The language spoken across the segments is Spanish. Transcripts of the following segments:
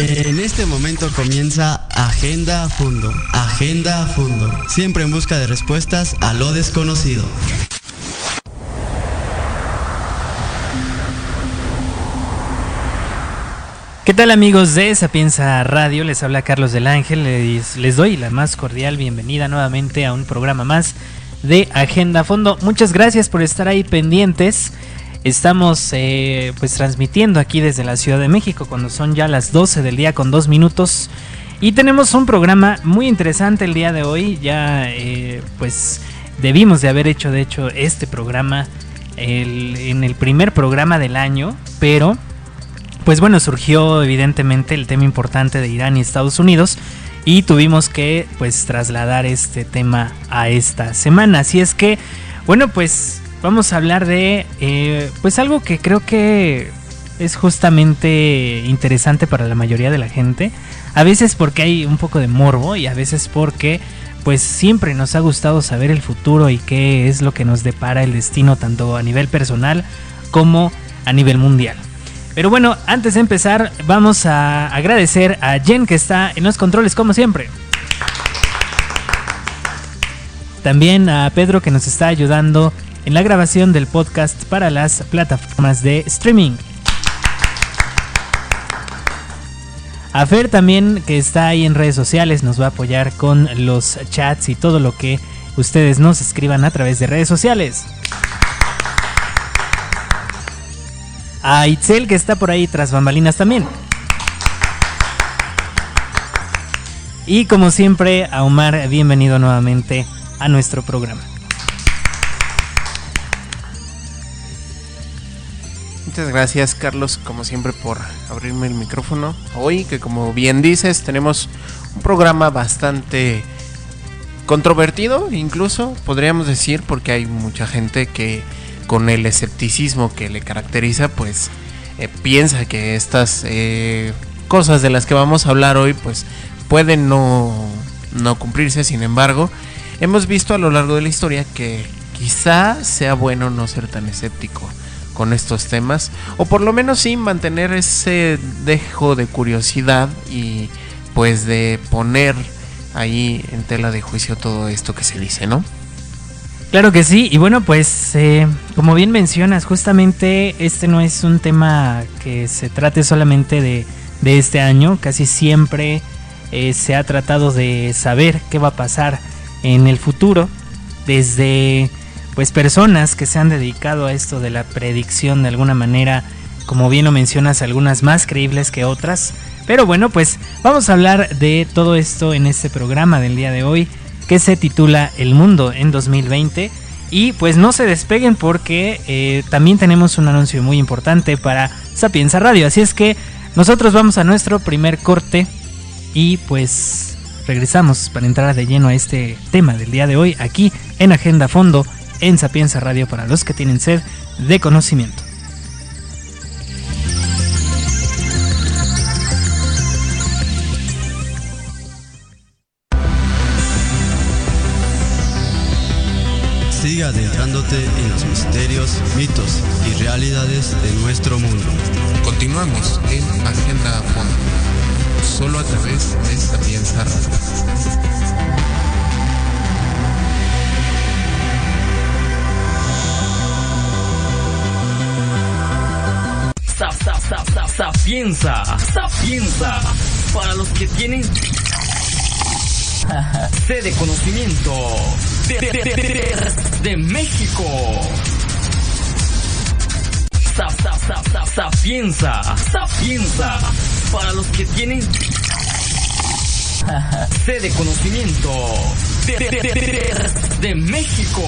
En este momento comienza Agenda a Fondo. Agenda a Fondo. Siempre en busca de respuestas a lo desconocido. ¿Qué tal amigos de Sapienza Radio? Les habla Carlos del Ángel. Les, les, doy la más cordial bienvenida nuevamente a un programa más de Agenda a Fondo. Muchas gracias por estar ahí pendientes. Estamos eh, pues transmitiendo aquí desde la Ciudad de México cuando son ya las 12 del día con dos minutos. Y tenemos un programa muy interesante el día de hoy. Ya eh, pues debimos de haber hecho de hecho este programa en el primer programa del año. Pero pues bueno, surgió evidentemente el tema importante de Irán y Estados Unidos. Y tuvimos que pues trasladar este tema a esta semana. Así es que, bueno, pues vamos a hablar de eh, pues algo que creo que es justamente interesante para la mayoría de la gente. A veces porque hay un poco de morbo y a veces porque pues siempre nos ha gustado saber el futuro y qué es lo que nos depara el destino tanto a nivel personal como a nivel mundial. Pero bueno, antes de empezar vamos a agradecer a Jen que está en los controles como siempre. También a Pedro que nos está ayudando en la grabación del podcast para las plataformas de streaming. A Fer también, que está ahí en redes sociales, nos va a apoyar con los chats y todo lo que ustedes nos escriban a través de redes sociales. A Itzel, que está por ahí tras bambalinas también. Y como siempre, a Omar, bienvenido nuevamente a nuestro programa. Muchas gracias Carlos, como siempre, por abrirme el micrófono. Hoy, que como bien dices, tenemos un programa bastante controvertido, incluso podríamos decir, porque hay mucha gente que con el escepticismo que le caracteriza, pues eh, piensa que estas eh, cosas de las que vamos a hablar hoy, pues pueden no, no cumplirse. Sin embargo, hemos visto a lo largo de la historia que quizá sea bueno no ser tan escéptico con estos temas o por lo menos sí mantener ese dejo de curiosidad y pues de poner ahí en tela de juicio todo esto que se dice, ¿no? Claro que sí, y bueno, pues eh, como bien mencionas, justamente este no es un tema que se trate solamente de, de este año, casi siempre eh, se ha tratado de saber qué va a pasar en el futuro, desde pues personas que se han dedicado a esto de la predicción de alguna manera, como bien lo mencionas, algunas más creíbles que otras. Pero bueno, pues vamos a hablar de todo esto en este programa del día de hoy que se titula El Mundo en 2020. Y pues no se despeguen porque eh, también tenemos un anuncio muy importante para Sapienza Radio. Así es que nosotros vamos a nuestro primer corte y pues regresamos para entrar de lleno a este tema del día de hoy aquí en Agenda Fondo en Sapienza Radio para los que tienen sed de conocimiento. Sigue adentrándote en los misterios, mitos y realidades de nuestro mundo. Continuamos en Agenda a Fondo, solo a través de Sapienza Radio. Sapienza, sapienza, para los que tienen sed de conocimiento de, de, de, de, México. Sap, sap, sap, sap, sapienza, sapienza, para los que tienen sed de conocimiento de México.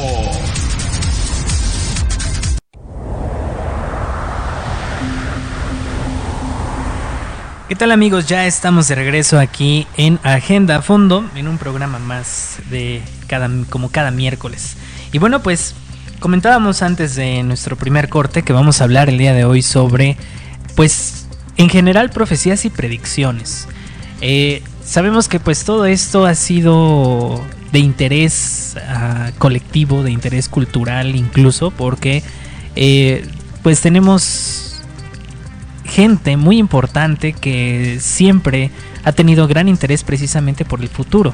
¿Qué tal amigos? Ya estamos de regreso aquí en Agenda a Fondo, en un programa más de cada, como cada miércoles. Y bueno, pues comentábamos antes de nuestro primer corte que vamos a hablar el día de hoy sobre, pues, en general profecías y predicciones. Eh, sabemos que pues todo esto ha sido de interés uh, colectivo, de interés cultural incluso, porque eh, pues tenemos gente muy importante que siempre ha tenido gran interés precisamente por el futuro.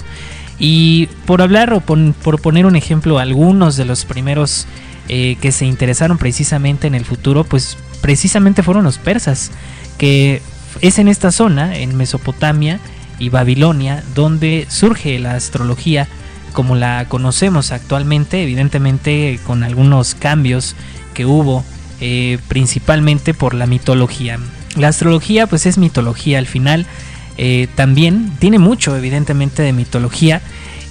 Y por hablar o por poner un ejemplo, algunos de los primeros eh, que se interesaron precisamente en el futuro, pues precisamente fueron los persas, que es en esta zona, en Mesopotamia y Babilonia, donde surge la astrología como la conocemos actualmente, evidentemente con algunos cambios que hubo, eh, principalmente por la mitología. La astrología pues es mitología al final, eh, también tiene mucho evidentemente de mitología.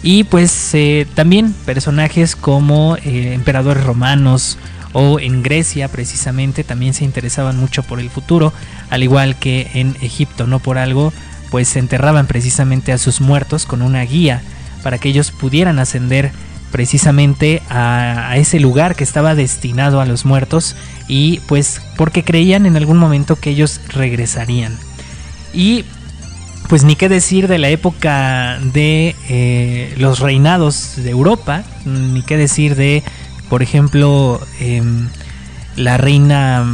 Y pues eh, también personajes como emperadores romanos o en Grecia precisamente también se interesaban mucho por el futuro, al igual que en Egipto, no por algo pues enterraban precisamente a sus muertos con una guía para que ellos pudieran ascender precisamente a, ese lugar que estaba destinado a los muertos y pues porque creían en algún momento que ellos regresarían. Y pues ni qué decir de la época de eh, los reinados de Europa, ni qué decir de, por ejemplo, em, la reina...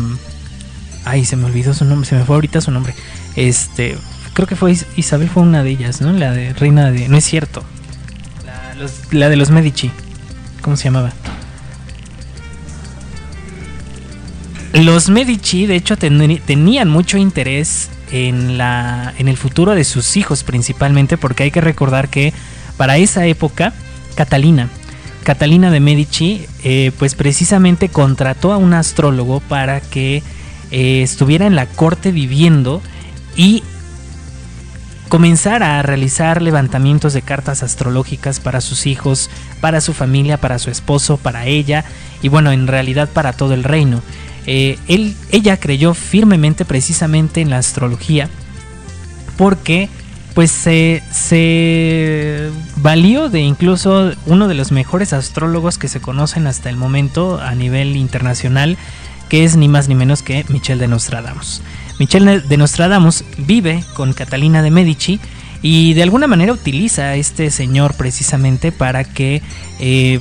Ay, se me olvidó su nombre, se me fue ahorita su nombre. Este, creo que fue Isabel fue una de ellas, ¿no? La de reina de... No es cierto, la de los Medici. ¿Cómo se llamaba? Los Medici, de hecho, tenían mucho interés en, la, en el futuro de sus hijos principalmente, porque hay que recordar que para esa época, Catalina, Catalina de Medici, eh, pues precisamente contrató a un astrólogo para que eh, estuviera en la corte viviendo y comenzar a realizar levantamientos de cartas astrológicas para sus hijos, para su familia, para su esposo, para ella y bueno, en realidad para todo el reino. Eh, él, ella creyó firmemente precisamente en la astrología porque pues se, se valió de incluso uno de los mejores astrólogos que se conocen hasta el momento a nivel internacional, que es ni más ni menos que Michel de Nostradamus. Michel de Nostradamus vive con Catalina de Medici y de alguna manera utiliza a este señor precisamente para que eh,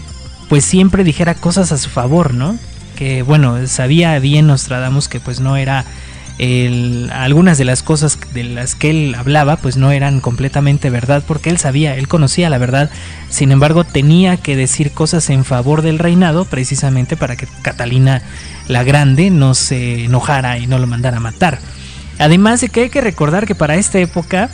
pues siempre dijera cosas a su favor, ¿no? Que bueno, sabía bien Nostradamus que pues no era algunas de las cosas de las que él hablaba pues no eran completamente verdad porque él sabía, él conocía la verdad, sin embargo tenía que decir cosas en favor del reinado precisamente para que Catalina la Grande no se enojara y no lo mandara a matar. Además de que hay que recordar que para esta época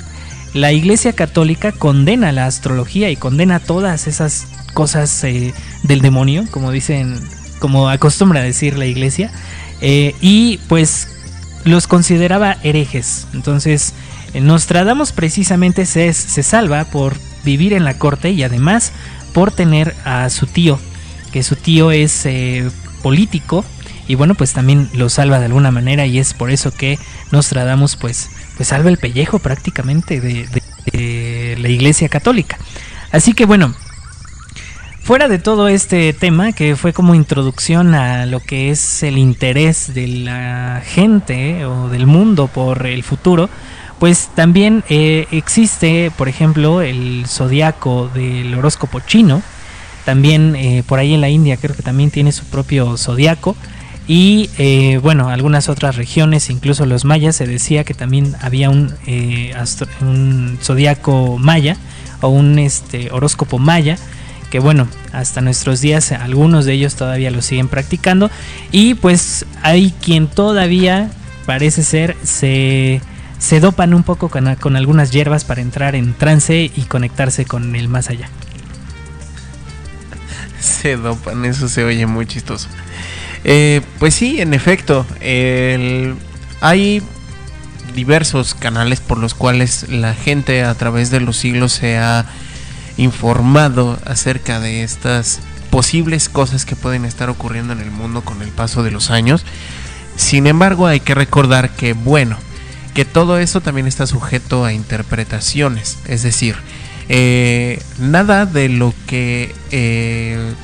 la Iglesia Católica condena la astrología y condena todas esas cosas eh, del demonio, como dicen, como acostumbra decir la Iglesia, eh, y pues los consideraba herejes. Entonces, eh, Nostradamus precisamente se, se salva por vivir en la corte y además por tener a su tío, que su tío es político y bueno, pues también lo salva de alguna manera y es por eso que Nostradamus pues, pues salva el pellejo prácticamente de, la Iglesia Católica. Así que bueno, Fuera de todo este tema, que fue como introducción a lo que es el interés de la gente o del mundo por el futuro, pues también eh, existe, por ejemplo, el zodiaco del horóscopo chino. También eh, por ahí en la India creo que también tiene su propio zodiaco. Y eh, bueno, algunas otras regiones, incluso los mayas, se decía que también había un, un zodiaco maya o un este, horóscopo maya que bueno, hasta nuestros días algunos de ellos todavía lo siguen practicando y pues hay quien todavía parece ser se, se dopan un poco con, con algunas hierbas para entrar en trance y conectarse con el más allá. Se dopan, eso se oye muy chistoso. Eh, pues sí, en efecto, hay diversos canales por los cuales la gente a través de los siglos se ha informado acerca de estas posibles cosas que pueden estar ocurriendo en el mundo con el paso de los años. Sin embargo, hay que recordar que, bueno, que todo eso también está sujeto a interpretaciones. Es decir, eh, nada de lo que eh,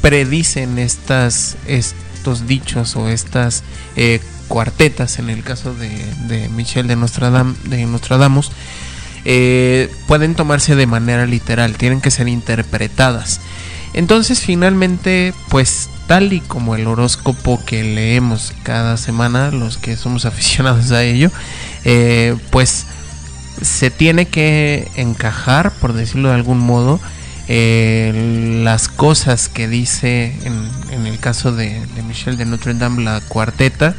predicen estas, estos dichos o estas eh, cuartetas, en el caso de, Michel de, Nostradam, de Nostradamus, eh, pueden tomarse de manera literal, tienen que ser interpretadas. Entonces finalmente, pues tal y como el horóscopo que leemos cada semana, los que somos aficionados a ello, eh, pues se tiene que encajar, por decirlo de algún modo, eh, las cosas que dice en, el caso de, de, Michel de Notre Dame la cuarteta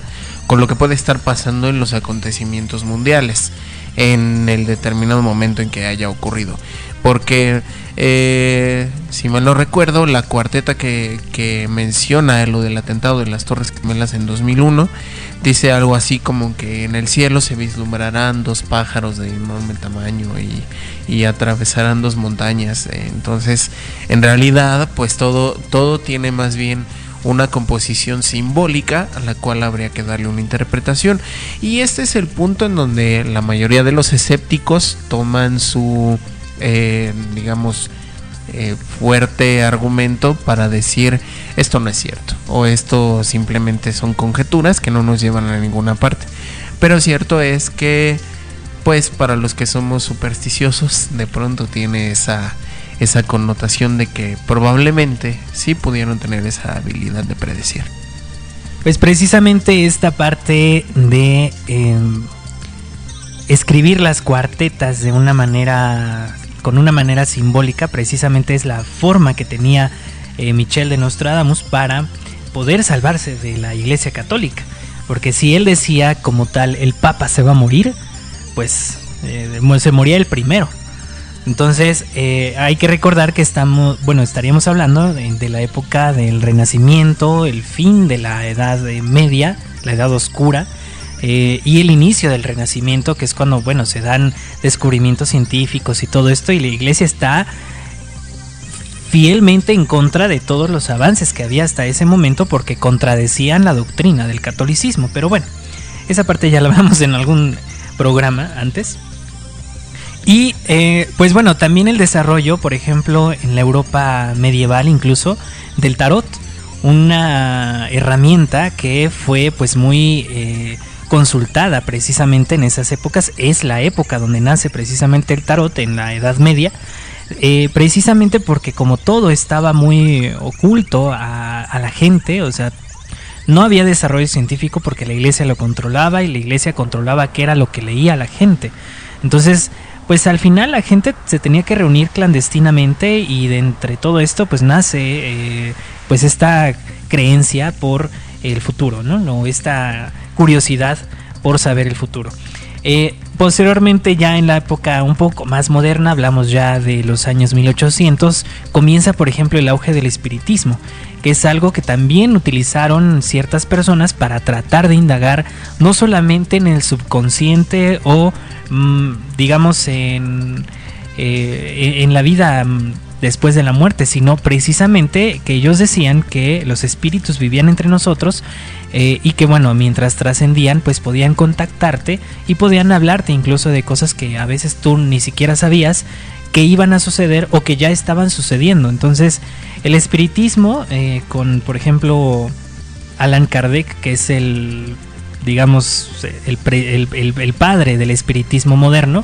con lo que puede estar pasando en los acontecimientos mundiales en el determinado momento en que haya ocurrido. Porque eh, si mal no recuerdo, la cuarteta que, que, menciona lo del atentado de las Torres Gemelas en 2001 dice algo así como que en el cielo se vislumbrarán dos pájaros de enorme tamaño y, y atravesarán dos montañas. Entonces, en realidad, pues todo, todo tiene más bien una composición simbólica a la cual habría que darle una interpretación. Y este es el punto en donde la mayoría de los escépticos toman su eh, digamos, eh, fuerte argumento para decir esto no es cierto o esto simplemente son conjeturas que no nos llevan a ninguna parte. Pero cierto es que, pues para los que somos supersticiosos, de pronto tiene esa, esa connotación de que probablemente sí pudieron tener esa habilidad de predecir. Pues precisamente esta parte de em, escribir las cuartetas de una manera con una manera simbólica, precisamente es la forma que tenía eh, Michel de Nostradamus para poder salvarse de la Iglesia Católica. Porque si él decía como tal, el Papa se va a morir, pues eh, se moría el primero. Entonces eh, hay que recordar que estamos, bueno, estaríamos hablando de, de, la época del Renacimiento, el fin de la Edad Media, la Edad Oscura, eh, y el inicio del Renacimiento, que es cuando, bueno, se dan descubrimientos científicos y todo esto, y la iglesia está fielmente en contra de todos los avances que había hasta ese momento porque contradecían la doctrina del catolicismo. Pero bueno, esa parte ya la hablamos en algún programa antes. Y eh, pues bueno, también el desarrollo, por ejemplo, en la Europa medieval incluso, del tarot, una herramienta que fue pues muy... Eh, consultada precisamente en esas épocas. Es la época donde nace precisamente el tarot en la Edad Media. Eh, precisamente porque como todo estaba muy oculto a, la gente, o sea, no había desarrollo científico porque la iglesia lo controlaba y la iglesia controlaba qué era lo que leía la gente. Entonces, pues al final la gente se tenía que reunir clandestinamente y de entre todo esto pues nace eh, pues esta creencia por el futuro, ¿no? no esta curiosidad por saber el futuro. Eh, posteriormente, ya en la época un poco más moderna, hablamos ya de los años 1800, comienza por ejemplo el auge del espiritismo, que es algo que también utilizaron ciertas personas para tratar de indagar no solamente en el subconsciente o mm, digamos en, eh, en la vida mm, después de la muerte, sino precisamente que ellos decían que los espíritus vivían entre nosotros eh, y que bueno, mientras trascendían pues podían contactarte y podían hablarte incluso de cosas que a veces tú ni siquiera sabías que iban a suceder o que ya estaban sucediendo. Entonces el espiritismo eh, con por ejemplo Alan Kardec, que es el digamos el, el padre del espiritismo moderno,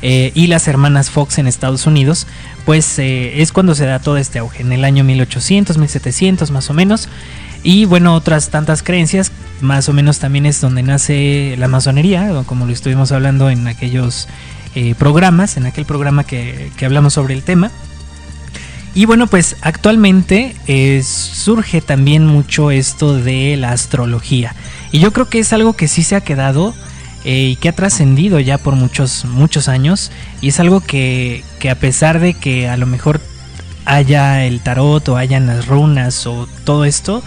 eh, y las hermanas Fox en Estados Unidos, pues eh, es cuando se da todo este auge, en el año 1800, 1700 más o menos. Y bueno, otras tantas creencias, más o menos también es donde nace la masonería, como lo estuvimos hablando en aquellos eh, programas, en aquel programa que, que, hablamos sobre el tema. Y bueno, pues actualmente surge también mucho esto de la astrología. Y yo creo que es algo que sí se ha quedado eh, y que ha trascendido ya por muchos, muchos años. Y es algo que, que a pesar de que a lo mejor haya el tarot o hayan las runas o todo esto,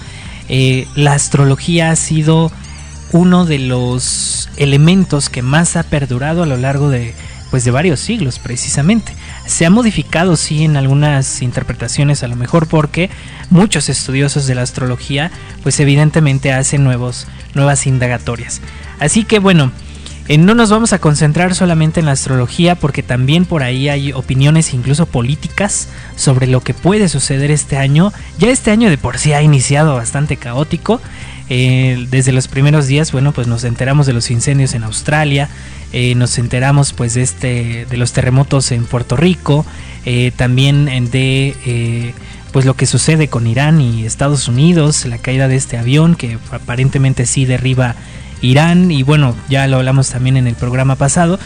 eh, la astrología ha sido uno de los elementos que más ha perdurado a lo largo de, pues de varios siglos precisamente. Se ha modificado sí en algunas interpretaciones a lo mejor porque muchos estudiosos de la astrología pues evidentemente hacen nuevos, nuevas indagatorias. Así que bueno, eh, no nos vamos a concentrar solamente en la astrología porque también por ahí hay opiniones incluso políticas sobre lo que puede suceder este año. Ya este año de por sí ha iniciado bastante caótico. Eh, desde los primeros días, bueno, pues nos enteramos de los incendios en Australia, eh, nos enteramos pues de este de los terremotos en Puerto Rico, también de pues lo que sucede con Irán y Estados Unidos, la caída de este avión que aparentemente sí derriba Irán y bueno, ya lo hablamos también en el programa pasado.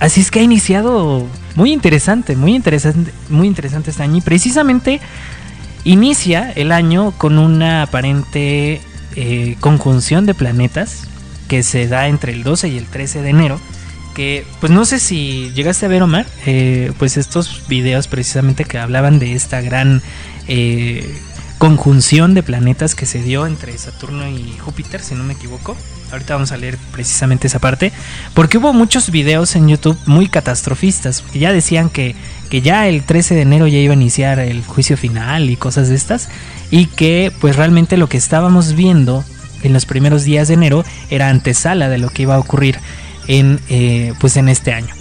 Así es que ha iniciado muy interesante, muy interesante, muy interesante este año y precisamente inicia el año con una aparente eh, conjunción de planetas que se da entre el 12 y el 13 de enero que pues no sé si llegaste a ver Omar eh, pues estos videos precisamente que hablaban de esta gran eh, conjunción de planetas que se dio entre Saturno y Júpiter si no me equivoco ahorita vamos a leer precisamente esa parte porque hubo muchos videos en YouTube muy catastrofistas que ya decían que, que ya el 13 de enero ya iba a iniciar el juicio final y cosas de estas y que pues realmente lo que estábamos viendo en los primeros días de enero era antesala de lo que iba a ocurrir en, eh, pues en este año.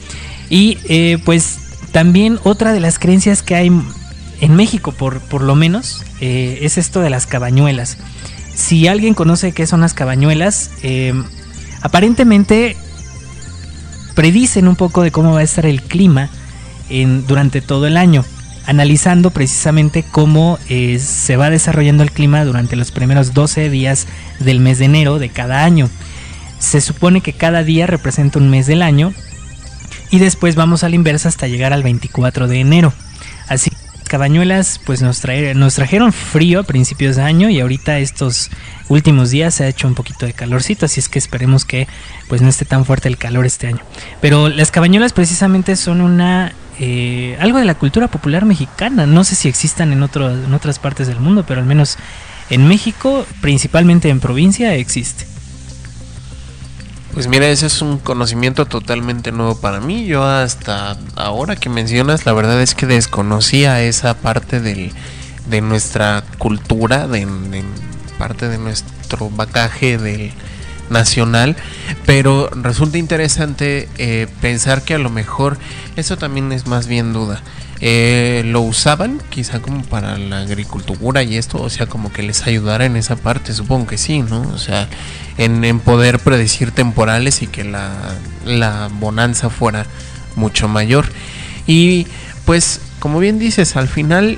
Y eh, pues también otra de las creencias que hay en México, por, por lo menos, eh, es esto de las cabañuelas. Si alguien conoce qué son las cabañuelas, aparentemente predicen un poco de cómo va a estar el clima durante todo el año, analizando precisamente cómo se va desarrollando el clima durante los primeros 12 días del mes de enero de cada año. Se supone que cada día representa un mes del año y después vamos a la inversa hasta llegar al 24 de enero. Así Cabañuelas pues nos, trajeron frío a principios de año y ahorita estos últimos días se ha hecho un poquito de calorcito, así es que esperemos que pues no esté tan fuerte el calor este año. Pero las cabañuelas precisamente son una eh, algo de la cultura popular mexicana. No sé si existan en, en otras partes del mundo, pero al menos en México, principalmente en provincia, existe. Pues mira, ese es un conocimiento totalmente nuevo para mí. Yo hasta ahora que mencionas, la verdad es que desconocía esa parte del, de nuestra cultura, de, parte de nuestro bagaje de nacional, pero resulta interesante eh, pensar que a lo mejor eso también es más bien duda. Eh, lo usaban quizá como para la agricultura y esto, o sea, como que les ayudara en esa parte, supongo que sí, ¿no? O sea, en, poder predecir temporales y que la, bonanza fuera mucho mayor. Y pues, como bien dices, al final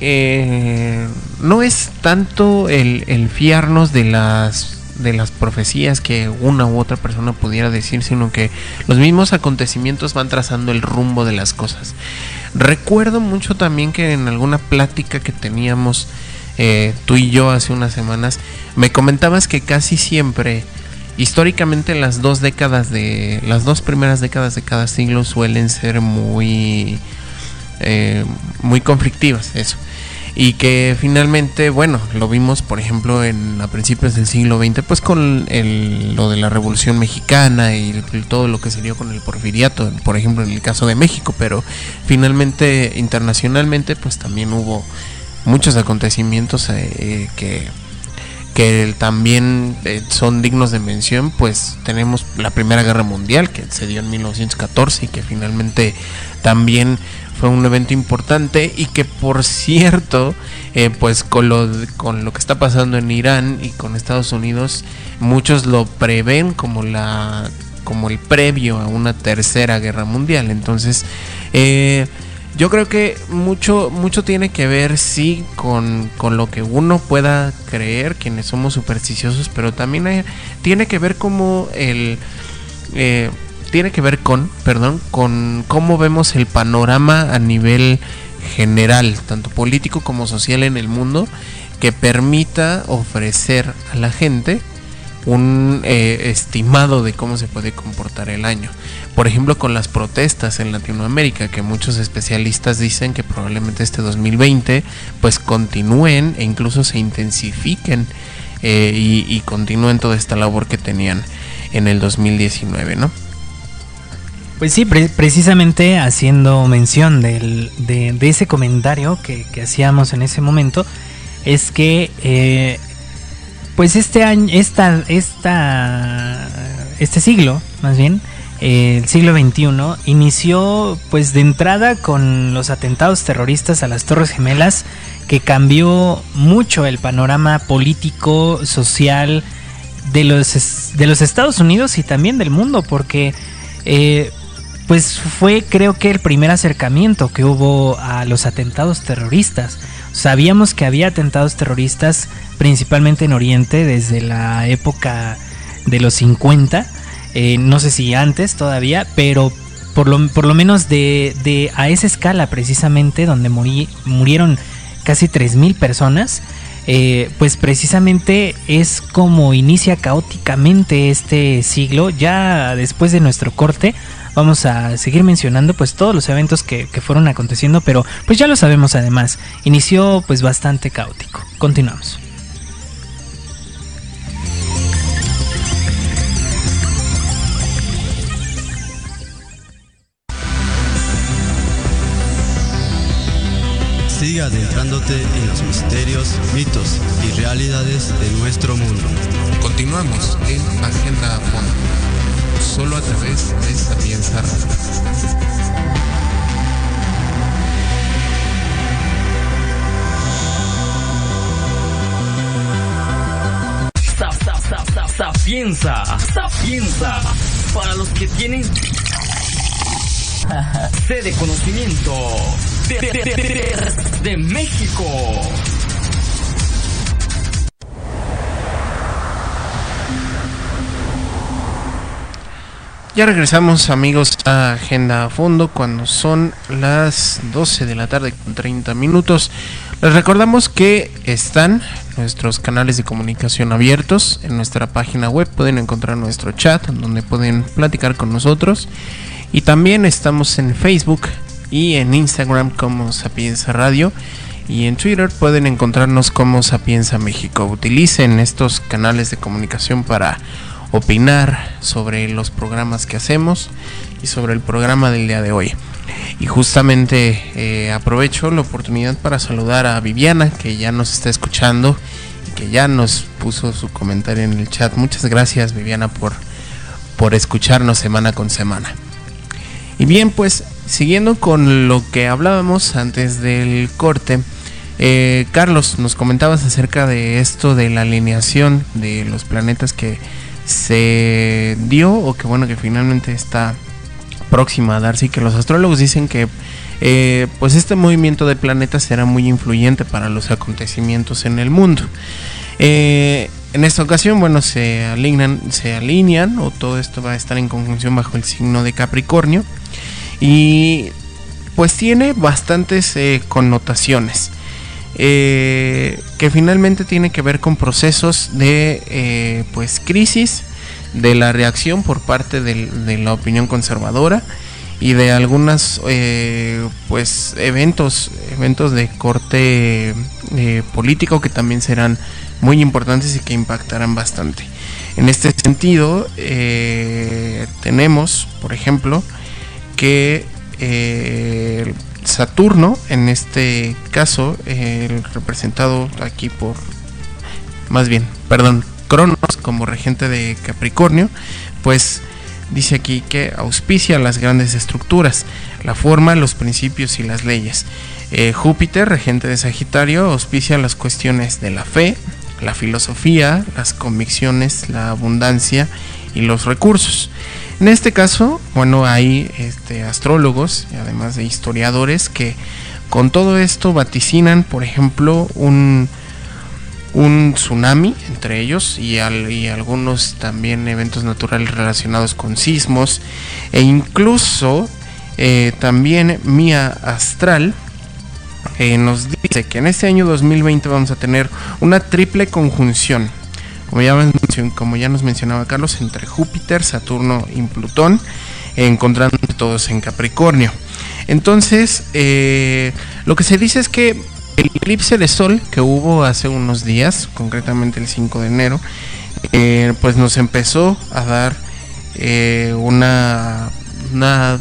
eh, no es tanto el, el fiarnos de las de las profecías que una u otra persona pudiera decir, sino que los mismos acontecimientos van trazando el rumbo de las cosas. Recuerdo mucho también que en alguna plática que teníamos eh, tú y yo hace unas semanas, me comentabas que casi siempre, históricamente las dos décadas de, las dos primeras décadas de cada siglo suelen ser muy, eh, muy conflictivas, eso. Y que finalmente, bueno, lo vimos por ejemplo en a principios del siglo XX, pues con lo de la Revolución Mexicana y todo lo que se dio con el porfiriato, por ejemplo en el caso de México, pero finalmente internacionalmente pues también hubo muchos acontecimientos eh, que, que también eh, son dignos de mención, pues tenemos la Primera Guerra Mundial que se dio en 1914 y que finalmente también fue un evento importante y que por cierto, eh, pues con lo, con lo que está pasando en Irán y con Estados Unidos, muchos lo prevén como la como el previo a una tercera guerra mundial. Entonces, eh, yo creo que mucho, mucho tiene que ver, sí, con, lo que uno pueda creer, quienes somos supersticiosos, pero también tiene que ver como el... Eh, tiene que ver con, perdón, con cómo vemos el panorama a nivel general, tanto político como social en el mundo, que permita ofrecer a la gente un eh, estimado de cómo se puede comportar el año. Por ejemplo, con las protestas en Latinoamérica, que muchos especialistas dicen que probablemente este 2020 pues continúen e incluso se intensifiquen eh, y, continúen toda esta labor que tenían en el 2019, ¿no? Pues sí, precisamente haciendo mención de, ese comentario que, hacíamos en ese momento, es que eh, pues este año, esta, esta, este siglo, más bien, el siglo XXI, inició pues de entrada con los atentados terroristas a las Torres Gemelas, que cambió mucho el panorama político, social de los, de los Estados Unidos y también del mundo, porque eh, pues fue creo que el primer acercamiento que hubo a los atentados terroristas. Sabíamos que había atentados terroristas principalmente en Oriente desde la época de los 50, eh, no sé si antes todavía, pero por lo, por lo menos de, a esa escala precisamente donde murieron casi 3.000 personas, eh, pues precisamente es como inicia caóticamente este siglo. Ya después de nuestro corte vamos a seguir mencionando pues todos los eventos que, que fueron aconteciendo, pero pues ya lo sabemos además, inició pues bastante caótico. Continuamos. Siga adentrándote en los misterios, mitos y realidades de nuestro mundo. Continuamos en Agenda Fondo, solo a través de Sapienza Radio. Sapienza, sapienza, para los que tienen sede conocimiento de, México. Ya regresamos amigos a Agenda a Fondo cuando son las 12 de la tarde con 30 minutos. Les recordamos que están nuestros canales de comunicación abiertos en nuestra página web. Pueden encontrar nuestro chat donde pueden platicar con nosotros. Y también estamos en Facebook y en Instagram como Sapienza Radio y en Twitter pueden encontrarnos como Sapienza México. Utilicen estos canales de comunicación para opinar sobre los programas que hacemos y sobre el programa del día de hoy. Y justamente eh, aprovecho la oportunidad para saludar a Viviana que ya nos está escuchando y que ya nos puso su comentario en el chat. Muchas gracias Viviana por, por escucharnos semana con semana. Y bien, pues siguiendo con lo que hablábamos antes del corte, eh, Carlos, nos comentabas acerca de esto de la alineación de los planetas que se dio o que bueno que finalmente está próxima a darse y que los astrólogos dicen que eh, pues este movimiento de planetas será muy influyente para los acontecimientos en el mundo. Eh, en esta ocasión, bueno, se alinean, se alinean o todo esto va a estar en conjunción bajo el signo de Capricornio. Y pues tiene bastantes eh, connotaciones. Eh, que finalmente tiene que ver con procesos de eh, pues crisis de la reacción por parte de la opinión conservadora y de algunas pues eventos eventos de corte político que también serán muy importantes y que impactarán bastante. En este sentido tenemos por ejemplo que eh, Saturno, en este caso, el representado aquí por, más bien, perdón, Cronos como regente de Capricornio, pues dice aquí que auspicia las grandes estructuras, la forma, los principios y las leyes. Eh, Júpiter, regente de Sagitario, auspicia las cuestiones de la fe, la filosofía, las convicciones, la abundancia y los recursos. En este caso, bueno, hay este, astrólogos, además de historiadores, que con todo esto vaticinan, por ejemplo, un, un tsunami entre ellos y, y, algunos también eventos naturales relacionados con sismos e incluso eh, también Mía Astral eh, nos dice que en este año 2020 vamos a tener una triple conjunción como ya, nos mencionaba Carlos, entre Júpiter, Saturno y Plutón, encontrando todos en Capricornio. Entonces, eh, lo que se dice es que el eclipse de sol que hubo hace unos días, concretamente el 5 de enero, eh, pues nos empezó a dar eh, una, una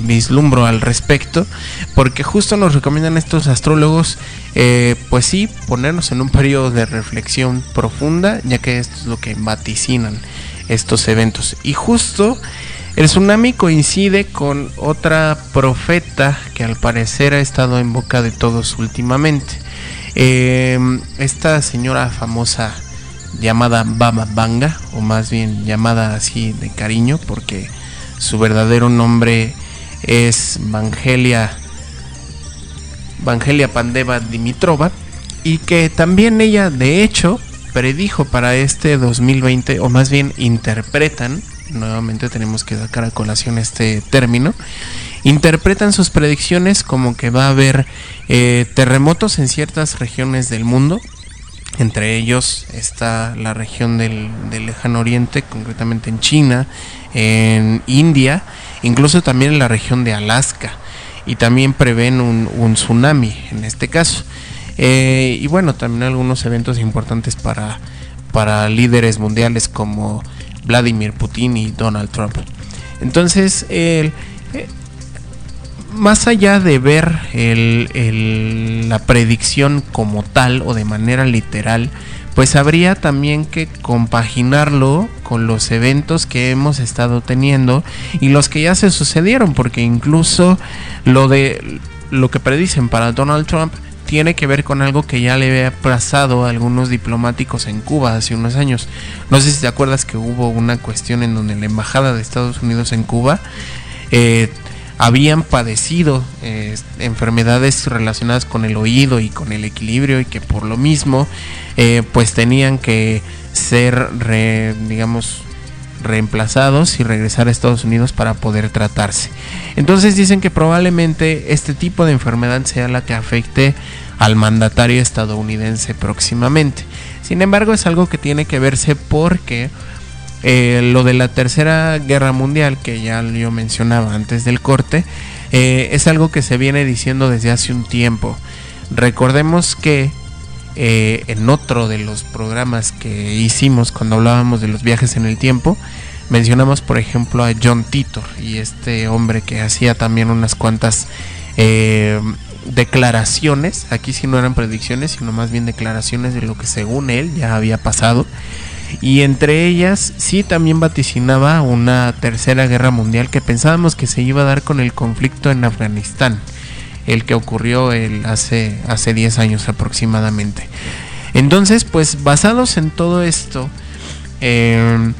vislumbro al respecto, porque justo nos recomiendan estos astrólogos, eh, pues sí, ponernos en un periodo de reflexión profunda, ya que esto es lo que vaticinan estos eventos. Y justo el tsunami coincide con otra profeta que al parecer ha estado en boca de todos últimamente. Eh, esta señora famosa llamada Baba Banga, o más bien llamada así de cariño, porque su verdadero nombre es Vangelia Vangelia Pandeva Dimitrova, y que también ella, de hecho, predijo para este 2020, o más bien interpretan, nuevamente tenemos que sacar a colación este término, interpretan sus predicciones como que va a haber eh, terremotos en ciertas regiones del mundo. Entre ellos está la región del, del, lejano oriente, concretamente en China, en India, incluso también en la región de Alaska. Y también prevén un, un tsunami en este caso. Eh, y bueno, también algunos eventos importantes para, para líderes mundiales como Vladimir Putin y Donald Trump. Entonces, eh, más allá de ver el, la predicción como tal o de manera literal, pues habría también que compaginarlo con los eventos que hemos estado teniendo y los que ya se sucedieron, porque incluso lo de lo que predicen para Donald Trump tiene que ver con algo que ya le había pasado a algunos diplomáticos en Cuba hace unos años. No sé si te acuerdas que hubo una cuestión en donde la embajada de Estados Unidos en Cuba eh, habían padecido eh, enfermedades relacionadas con el oído y con el equilibrio y que por lo mismo eh, pues tenían que ser digamos reemplazados y regresar a Estados Unidos para poder tratarse. Entonces dicen que probablemente este tipo de enfermedad sea la que afecte al mandatario estadounidense próximamente. Sin embargo, es algo que tiene que verse porque eh, lo de la Tercera Guerra Mundial, que ya yo mencionaba antes del corte, eh, es algo que se viene diciendo desde hace un tiempo. Recordemos que eh, en otro de los programas que hicimos cuando hablábamos de los viajes en el tiempo, mencionamos por ejemplo a John Titor y este hombre que hacía también unas cuantas eh, declaraciones, aquí sí no eran predicciones, sino más bien declaraciones de lo que según él ya había pasado. Y entre ellas sí también vaticinaba una tercera guerra mundial que pensábamos que se iba a dar con el conflicto en Afganistán el que ocurrió el hace, hace 10 años aproximadamente. Entonces, pues basados en todo esto, eh,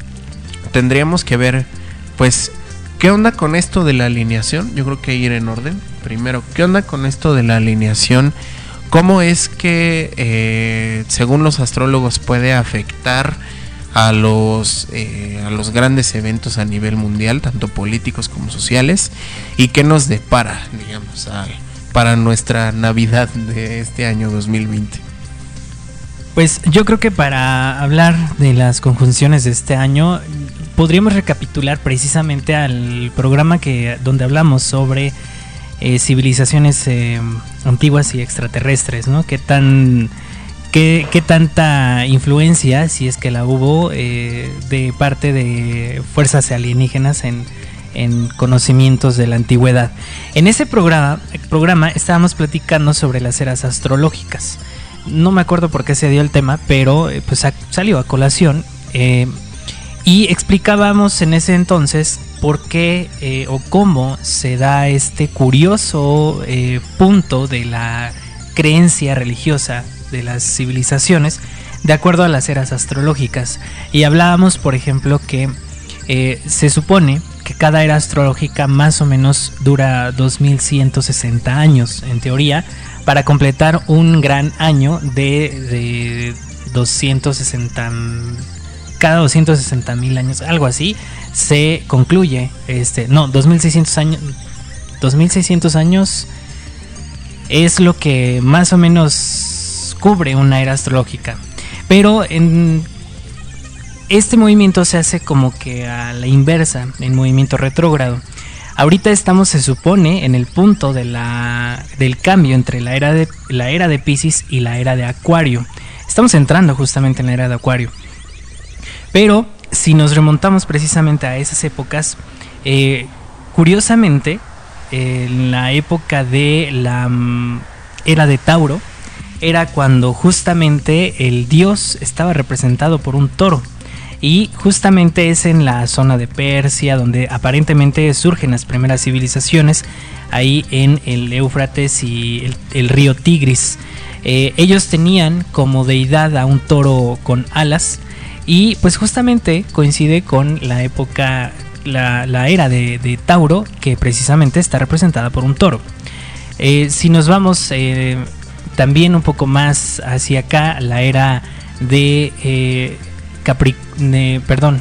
tendríamos que ver, pues, ¿qué onda con esto de la alineación? Yo creo que ir en orden. Primero, ¿qué onda con esto de la alineación? ¿Cómo es que, eh, según los astrólogos, puede afectar a los, eh, a los grandes eventos a nivel mundial, tanto políticos como sociales? ¿Y qué nos depara, digamos, al para nuestra Navidad de este año 2020? Pues yo creo que para hablar de las conjunciones de este año podríamos recapitular precisamente al programa que donde hablamos sobre eh, civilizaciones eh, antiguas y extraterrestres, ¿no? ¿Qué tan qué, qué, tanta influencia, si es que la hubo, eh, de parte de fuerzas alienígenas en en conocimientos de la antigüedad. En ese programa, programa estábamos platicando sobre las eras astrológicas. No me acuerdo por qué se dio el tema, pero pues salió a colación. Y explicábamos en ese entonces por qué eh, o cómo se da este curioso eh, punto de la creencia religiosa de las civilizaciones de acuerdo a las eras astrológicas. Y hablábamos, por ejemplo, que eh, se supone que cada era astrológica más o menos dura 2160 años, en teoría, para completar un gran año de, de 260 cada 260 mil años, algo así, se concluye, este, no, 2600 años, 2600 años es lo que más o menos cubre una era astrológica. Pero en este movimiento se hace como que a la inversa, en movimiento retrógrado. Ahorita estamos, se supone, en el punto de la, del cambio entre la era, de, la era de Pisces y la era de Acuario. Estamos entrando justamente en la era de Acuario. Pero si nos remontamos precisamente a esas épocas, eh, curiosamente, en la época de la mm, era de Tauro, era cuando justamente el dios estaba representado por un toro. Y justamente es en la zona de Persia donde aparentemente surgen las primeras civilizaciones, ahí en el Éufrates y el, río Tigris. Eh, ellos tenían como deidad a un toro con alas y pues justamente coincide con la época, la, la era de, Tauro, que precisamente está representada por un toro. Eh, si nos vamos eh, también un poco más hacia acá, la era de eh, Capri, perdón,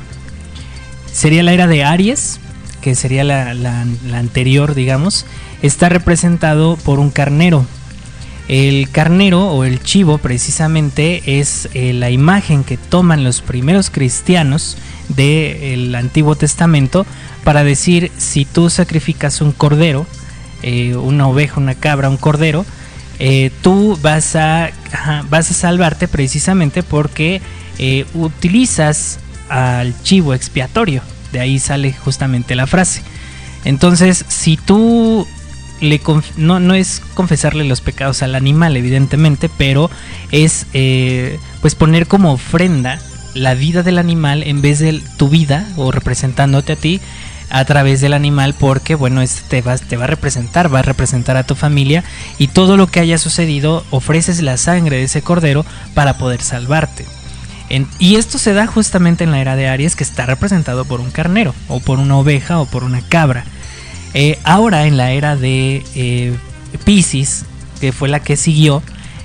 sería la era de Aries, que sería la, la- la anterior, digamos, está representado por un carnero. El carnero o el chivo precisamente es eh, la imagen que toman los primeros cristianos del Antiguo Testamento para decir si tú sacrificas un cordero, eh, una oveja, una cabra, un cordero, eh, tú vas a, vas a salvarte precisamente porque utilizas al chivo expiatorio. De ahí sale justamente la frase. Entonces, si tú no, es confesarle los pecados al animal, evidentemente, pero es eh, pues poner como ofrenda la vida del animal en vez de tu vida o representándote a ti a través del animal porque bueno este te va, te va a representar va a representar a tu familia y todo lo que haya sucedido ofreces la sangre de ese cordero para poder salvarte. Y esto se da justamente en la era de Aries que está representado por un carnero o por una oveja o por una cabra eh, ahora en la era de eh, Pisces, que fue la que siguió,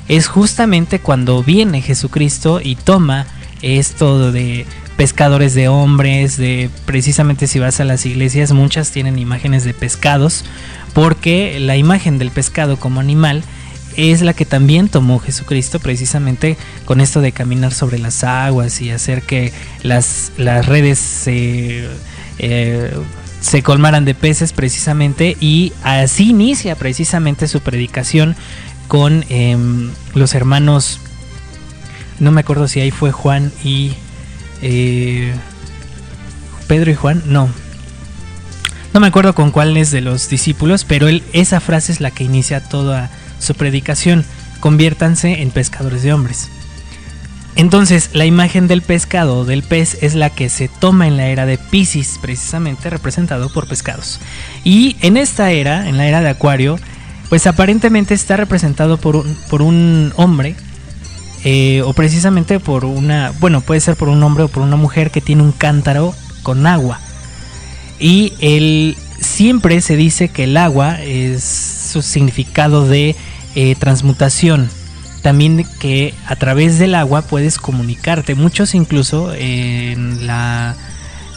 es justamente cuando viene Jesucristo y toma esto de pescadores de hombres, de precisamente si vas a las iglesias, muchas tienen imágenes de pescados, porque la imagen del pescado como animal es la que también tomó Jesucristo precisamente con esto de caminar sobre las aguas y hacer que las, las redes se, eh, se colmaran de peces precisamente y así inicia precisamente su predicación con em, los hermanos, no me acuerdo si ahí fue Juan y eh, Pedro y Juan, no. No me acuerdo con cuáles de los discípulos, pero él, esa frase es la que inicia toda su predicación. Conviértanse en pescadores de hombres. Entonces, la imagen del pescado del pez es la que se toma en la era de Pisces, precisamente representado por pescados. Y en esta era, en la era de Acuario, pues aparentemente está representado por un, por un hombre, eh, o precisamente por una, bueno, puede ser por un hombre o por una mujer que tiene un cántaro con agua. Y el, siempre se dice que el agua es su significado de eh, transmutación. También que a través del agua puedes comunicarte. Muchos incluso eh, en la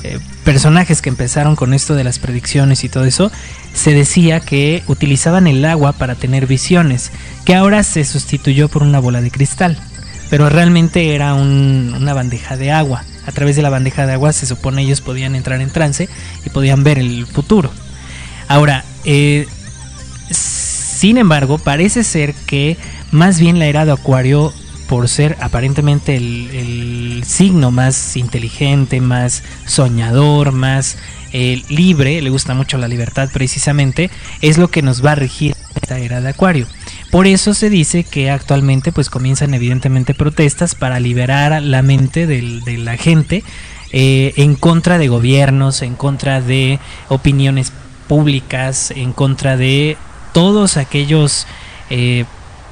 eh, personajes que empezaron con esto de las predicciones y todo eso, se decía que utilizaban el agua para tener visiones, que ahora se sustituyó por una bola de cristal, pero realmente era un- una bandeja de agua. A través de la bandeja de agua se supone ellos podían entrar en trance y podían ver el futuro. Ahora, eh, sin embargo, parece ser que más bien la era de Acuario, por ser aparentemente el, signo más inteligente, más soñador, más eh, libre, le gusta mucho la libertad precisamente, es lo que nos va a regir esta era de Acuario. Por eso se dice que actualmente pues comienzan evidentemente protestas para liberar la mente de la gente eh, en contra de gobiernos, en contra de opiniones públicas, en contra de todos aquellos eh,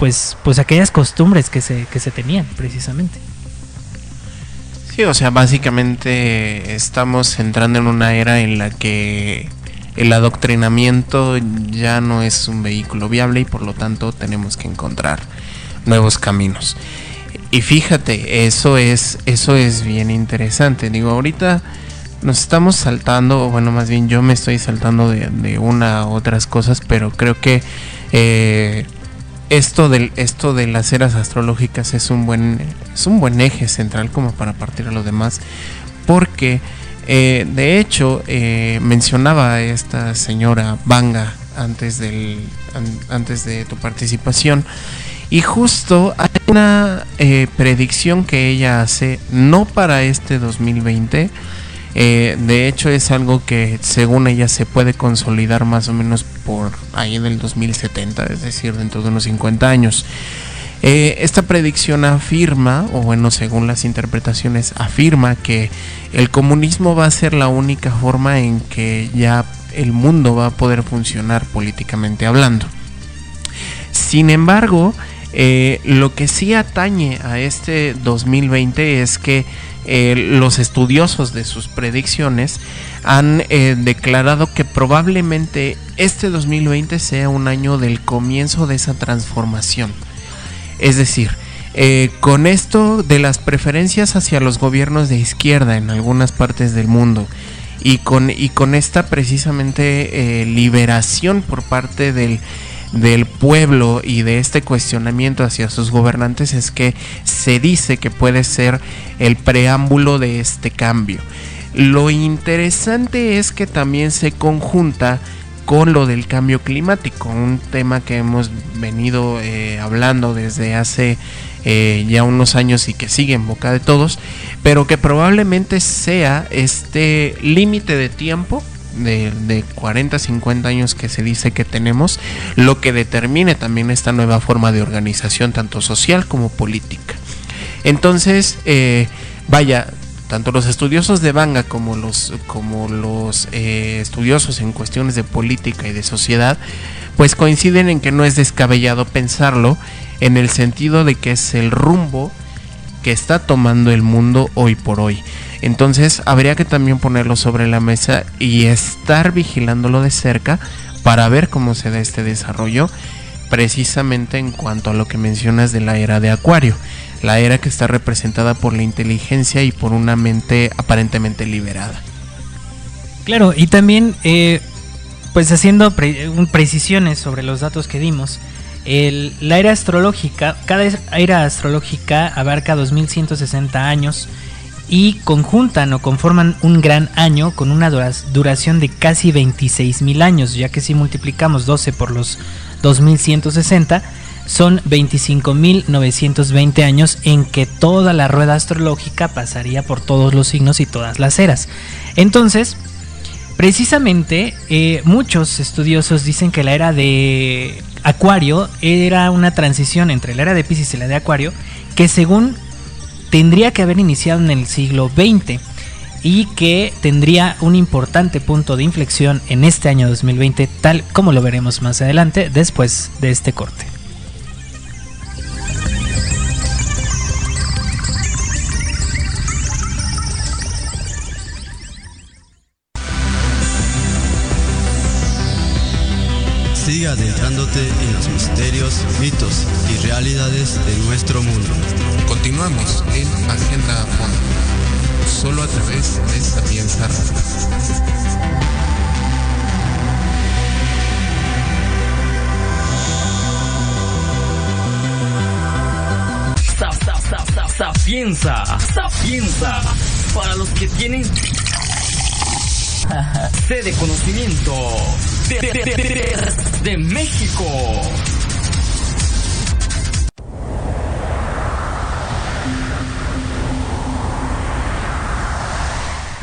pues pues aquellas costumbres que se, que se tenían precisamente. Sí, o sea, básicamente estamos entrando en una era en la que el adoctrinamiento ya no es un vehículo viable y por lo tanto tenemos que encontrar nuevos caminos. Y fíjate, eso es eso es bien interesante. Digo, ahorita nos estamos saltando, o bueno, más bien yo me estoy saltando de, de una a otras cosas, pero creo que eh, esto del esto de las eras astrológicas es un buen es un buen eje central como para partir a lo demás porque eh, de hecho eh, mencionaba esta señora Banga antes del an- antes de tu participación y justo hay una eh, predicción que ella hace no para este 2020 eh, de hecho es algo que según ella se puede consolidar más o menos por ahí del 2070, es decir, dentro de unos 50 años. Eh, esta predicción afirma, o bueno, según las interpretaciones, afirma que el comunismo va a ser la única forma en que ya el mundo va a poder funcionar políticamente hablando. Sin embargo, eh, lo que sí atañe a este 2020 es que eh, los estudiosos de sus predicciones han eh, declarado que probablemente este 2020 sea un año del comienzo de esa transformación. Es decir, eh, con esto de las preferencias hacia los gobiernos de izquierda en algunas partes del mundo y con, y con esta precisamente eh, liberación por parte del, del pueblo y de este cuestionamiento hacia sus gobernantes es que se dice que puede ser el preámbulo de este cambio. Lo interesante es que también se conjunta con lo del cambio climático, un tema que hemos venido eh, hablando desde hace eh, ya unos años y que sigue en boca de todos, pero que probablemente sea este límite de tiempo de, de, 40, 50 años que se dice que tenemos, lo que determine también esta nueva forma de organización, tanto social como política. Entonces, eh, vaya, tanto los estudiosos de Banga como los, como los eh, estudiosos en cuestiones de política y de sociedad, pues coinciden en que no es descabellado pensarlo en el sentido de que es el rumbo que está tomando el mundo hoy por hoy. Entonces habría que también ponerlo sobre la mesa y estar vigilándolo de cerca para ver cómo se da este desarrollo precisamente en cuanto a lo que mencionas de la era de Acuario, la era que está representada por la inteligencia y por una mente aparentemente liberada. Claro, y también eh, pues haciendo pre precisiones sobre los datos que dimos, el, la era astrológica, cada era astrológica abarca 2160 años y conjuntan o conforman un gran año con una duración de casi 26.000 años, ya que si multiplicamos 12 por los 2160, son 25.920 años en que toda la rueda astrológica pasaría por todos los signos y todas las eras. Entonces, precisamente, eh, muchos estudiosos dicen que la era de Acuario era una transición entre la era de Pisces y la de Acuario, que según tendría que haber iniciado en el siglo XX y que tendría un importante punto de inflexión en este año 2020, tal como lo veremos más adelante después de este corte. Adentrándote en los misterios, mitos y realidades de nuestro mundo. Continuamos en Agenda a Fondo, solo a través de Sapienza Sapienza, Sapienza, para los que tienen sede conocimiento de, de, de, México.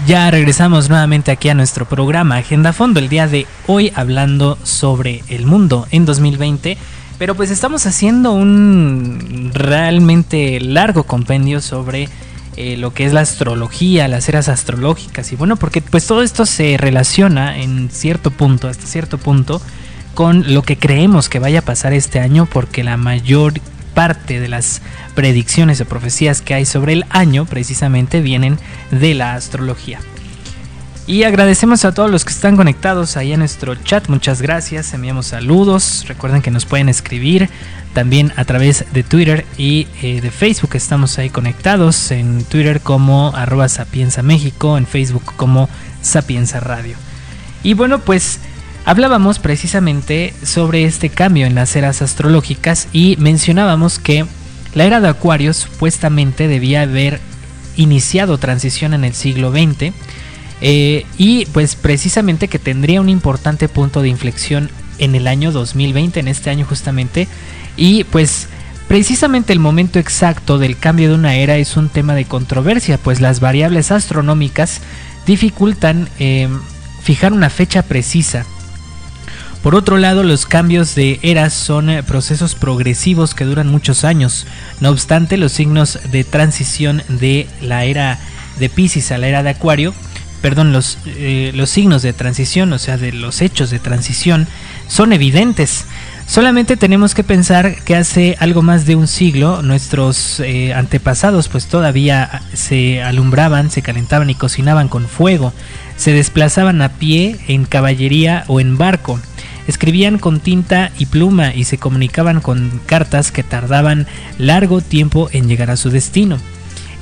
Ya regresamos nuevamente aquí a nuestro programa Agenda Fondo, el día de hoy hablando sobre el mundo en 2020, pero pues estamos haciendo un realmente largo compendio sobre eh, lo que es la astrología, las eras astrológicas y bueno, porque pues todo esto se relaciona en cierto punto, hasta cierto punto, con lo que creemos que vaya a pasar este año, porque la mayor parte de las predicciones o profecías que hay sobre el año precisamente vienen de la astrología. Y agradecemos a todos los que están conectados ahí en nuestro chat. Muchas gracias. Enviamos saludos. Recuerden que nos pueden escribir también a través de Twitter y eh, de Facebook. Estamos ahí conectados en Twitter como arroba Sapienza México, en Facebook como Sapienza Radio. Y bueno, pues hablábamos precisamente sobre este cambio en las eras astrológicas y mencionábamos que la era de Acuario supuestamente debía haber iniciado transición en el siglo XX eh, y pues precisamente que tendría un importante punto de inflexión en el año 2020, en este año justamente. Y pues precisamente el momento exacto del cambio de una era es un tema de controversia, pues las variables astronómicas dificultan eh, fijar una fecha precisa. Por otro lado, los cambios de eras son eh, procesos progresivos que duran muchos años. No obstante, los signos de transición de la era de Pisces a la era de Acuario perdón, los, eh, los signos de transición, o sea, de los hechos de transición, son evidentes. Solamente tenemos que pensar que hace algo más de un siglo nuestros eh, antepasados pues todavía se alumbraban, se calentaban y cocinaban con fuego. Se desplazaban a pie, en caballería o en barco. Escribían con tinta y pluma y se comunicaban con cartas que tardaban largo tiempo en llegar a su destino.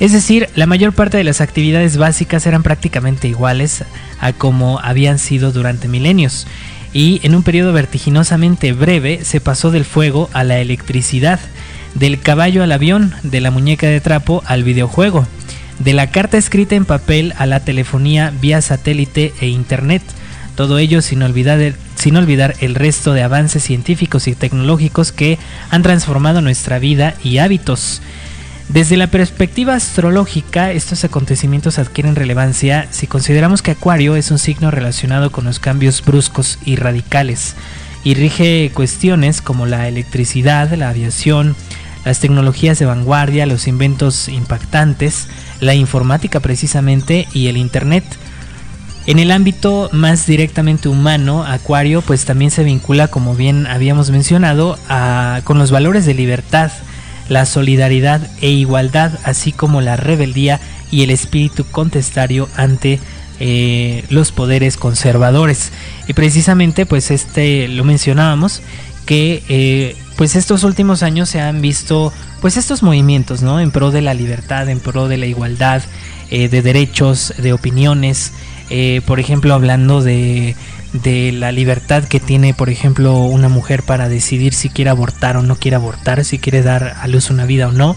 Es decir, la mayor parte de las actividades básicas eran prácticamente iguales a como habían sido durante milenios, y en un periodo vertiginosamente breve se pasó del fuego a la electricidad, del caballo al avión, de la muñeca de trapo al videojuego, de la carta escrita en papel a la telefonía vía satélite e internet, todo ello sin olvidar, el, sin olvidar el resto de avances científicos y tecnológicos que han transformado nuestra vida y hábitos. Desde la perspectiva astrológica, estos acontecimientos adquieren relevancia si consideramos que Acuario es un signo relacionado con los cambios bruscos y radicales y rige cuestiones como la electricidad, la aviación, las tecnologías de vanguardia, los inventos impactantes, la informática precisamente y el Internet. En el ámbito más directamente humano, Acuario pues también se vincula, como bien habíamos mencionado, con los valores de libertad, la solidaridad e igualdad, así como la rebeldía y el espíritu contestario ante eh, los poderes conservadores. Y precisamente, pues este lo mencionábamos que eh, pues estos últimos años se han visto pues estos movimientos, ¿no? En pro de la libertad, en pro de la igualdad, eh, de derechos, de opiniones. por ejemplo, hablando de de la libertad que tiene, por ejemplo, una mujer para decidir si quiere abortar o no quiere abortar, si quiere dar a luz una vida o no,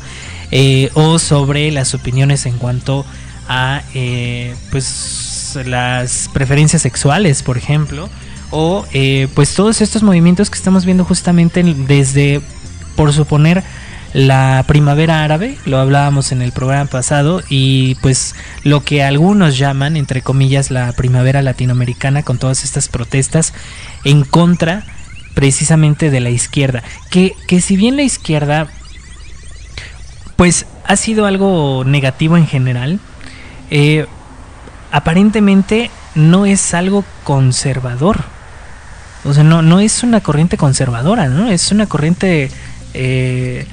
eh, o sobre las opiniones en cuanto a eh, pues las preferencias sexuales, por ejemplo, o eh, pues todos estos movimientos que estamos viendo justamente desde, por suponer, la primavera árabe, lo hablábamos en el programa pasado, y pues lo que algunos llaman, entre comillas, la primavera latinoamericana con todas estas protestas en contra precisamente de la izquierda. Que, que si bien la izquierda pues ha sido algo negativo en general, eh, aparentemente no es algo conservador. O sea, no, no es una corriente conservadora, ¿no? Es una corriente eh,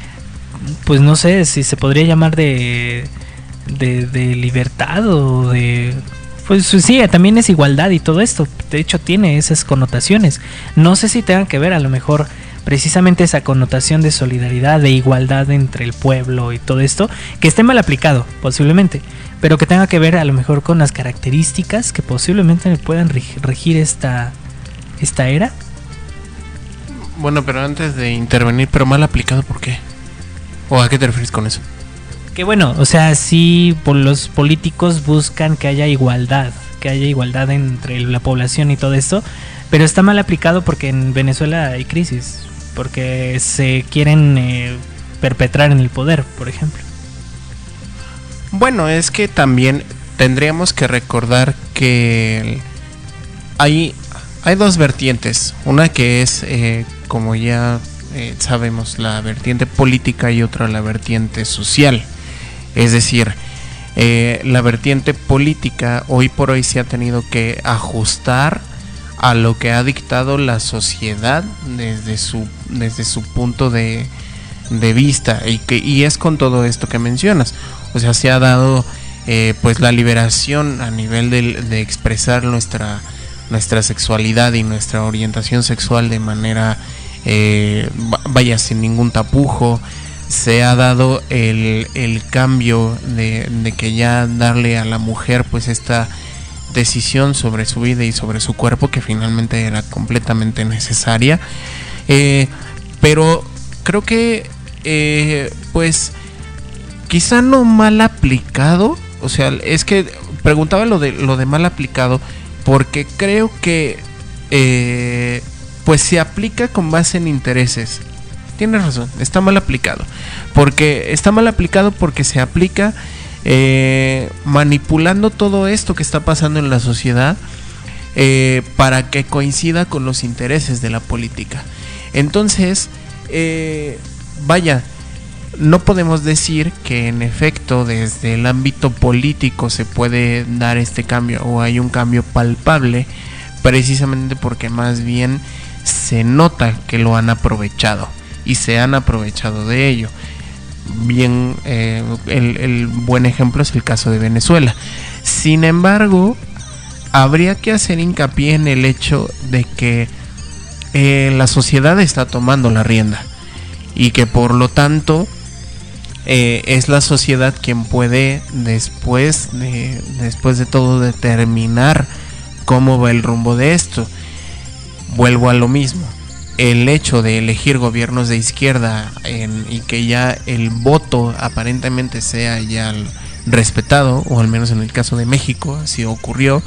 pues no sé si se podría llamar de, de, libertad o de... Pues sí, también es igualdad y todo esto. De hecho, tiene esas connotaciones. No sé si tengan que ver a lo mejor precisamente esa connotación de solidaridad, de igualdad entre el pueblo y todo esto, que esté mal aplicado, posiblemente, pero que tenga que ver a lo mejor con las características que posiblemente puedan regir esta, esta era. Bueno, pero antes de intervenir, pero mal aplicado, ¿por qué? ¿O a qué te refieres con eso? Que bueno, o sea, sí, por los políticos buscan que haya igualdad, que haya igualdad entre la población y todo esto, pero está mal aplicado porque en Venezuela hay crisis, porque se quieren eh, perpetrar en el poder, por ejemplo. Bueno, es que también tendríamos que recordar que hay, hay dos vertientes. Una que es, eh, como ya eh, sabemos, la vertiente política y otra la vertiente social. Es decir, eh, la vertiente política hoy por hoy se ha tenido que ajustar a lo que ha dictado la sociedad desde su, desde su punto de, vista y, que, y es con todo esto que mencionas. O sea, se ha dado eh, pues la liberación a nivel de, de expresar nuestra, nuestra sexualidad y nuestra orientación sexual de manera eh, vaya sin ningún tapujo. Se ha dado el, cambio de, que ya darle a la mujer pues esta decisión sobre su vida y sobre su cuerpo que finalmente era completamente necesaria. Eh, pero creo que eh, pues quizá no mal aplicado. O sea, es que preguntaba lo de lo de mal aplicado porque creo que eh, pues se aplica con base en intereses. Tienes razón, está mal aplicado. Porque está mal aplicado porque se aplica eh, manipulando todo esto que está pasando en la sociedad eh, para que coincida con los intereses de la política. Entonces, eh, vaya, no podemos decir que en efecto desde el ámbito político se puede dar este cambio o hay un cambio palpable, precisamente porque más bien se nota que lo han aprovechado y se han aprovechado de ello. Bien, eh, el, buen ejemplo es el caso de Venezuela. Sin embargo, habría que hacer hincapié en el hecho de que eh, la sociedad está tomando la rienda y que por lo tanto eh, es la sociedad quien puede después de, después de todo determinar cómo va el rumbo de esto. Vuelvo a lo mismo. El hecho de elegir gobiernos de izquierda y que ya el voto aparentemente sea ya respetado, o al menos en el caso de México así ocurrió,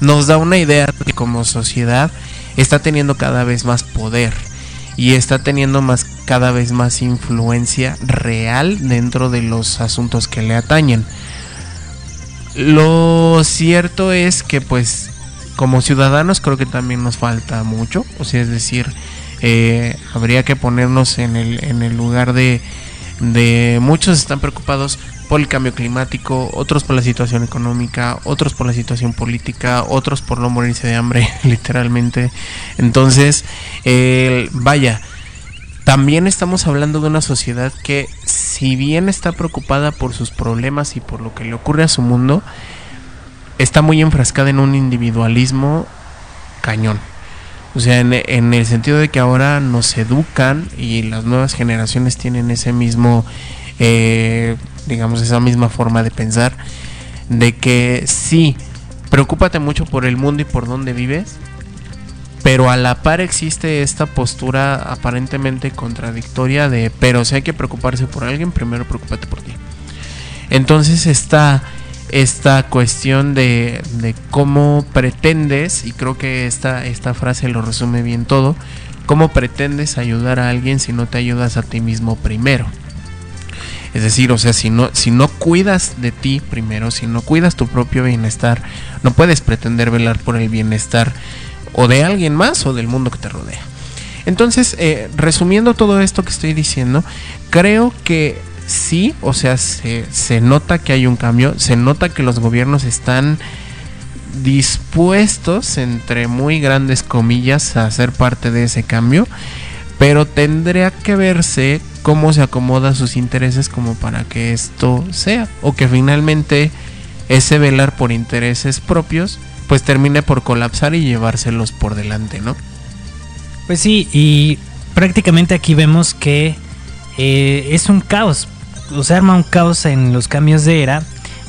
nos da una idea de que como sociedad está teniendo cada vez más poder y está teniendo más cada vez más influencia real dentro de los asuntos que le atañen. Lo cierto es que pues como ciudadanos creo que también nos falta mucho, o sea, es decir, eh, habría que ponernos en el, en el lugar de, de muchos están preocupados por el cambio climático, otros por la situación económica, otros por la situación política, otros por no morirse de hambre, literalmente. Entonces, vaya, también estamos hablando de una sociedad que, si bien está preocupada por sus problemas y por lo que le ocurre a su mundo, está muy enfrascada en un individualismo cañón. O sea, en, el sentido de que ahora nos educan y las nuevas generaciones tienen ese mismo eh, digamos, esa misma forma de pensar, de que sí, preocúpate mucho por el mundo y por dónde vives, pero a la par existe esta postura aparentemente contradictoria de, pero si hay que preocuparse por alguien, primero preocúpate por ti. Entonces está esta cuestión de, de, cómo pretendes, y creo que esta, esta frase lo resume bien todo, cómo pretendes ayudar a alguien si no te ayudas a ti mismo primero. Es decir, o sea, si no, si no cuidas de ti primero, si no cuidas tu propio bienestar, no puedes pretender velar por el bienestar o de alguien más o del mundo que te rodea. Entonces, eh, resumiendo todo esto que estoy diciendo, creo que sí, o sea, se, nota que hay un cambio, se nota que los gobiernos están dispuestos, entre muy grandes comillas, a ser parte de ese cambio, pero tendría que verse cómo se acomoda sus intereses como para que esto sea o que finalmente ese velar por intereses propios pues termine por colapsar y llevárselos por delante, ¿no? Pues sí, y prácticamente aquí vemos que eh, es un caos, o se arma un caos en los cambios de era,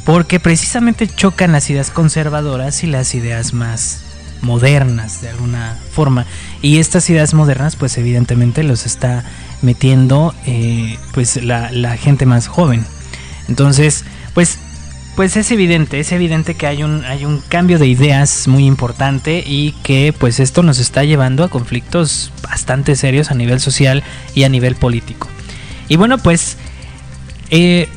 porque precisamente chocan las ideas conservadoras y las ideas más modernas de alguna forma. Y estas ideas modernas pues evidentemente los está metiendo eh, pues la, la, gente más joven. Entonces, pues, pues es evidente, es evidente que hay un, hay un cambio de ideas muy importante y que pues esto nos está llevando a conflictos bastante serios a nivel social y a nivel político. Y bueno, pues eh,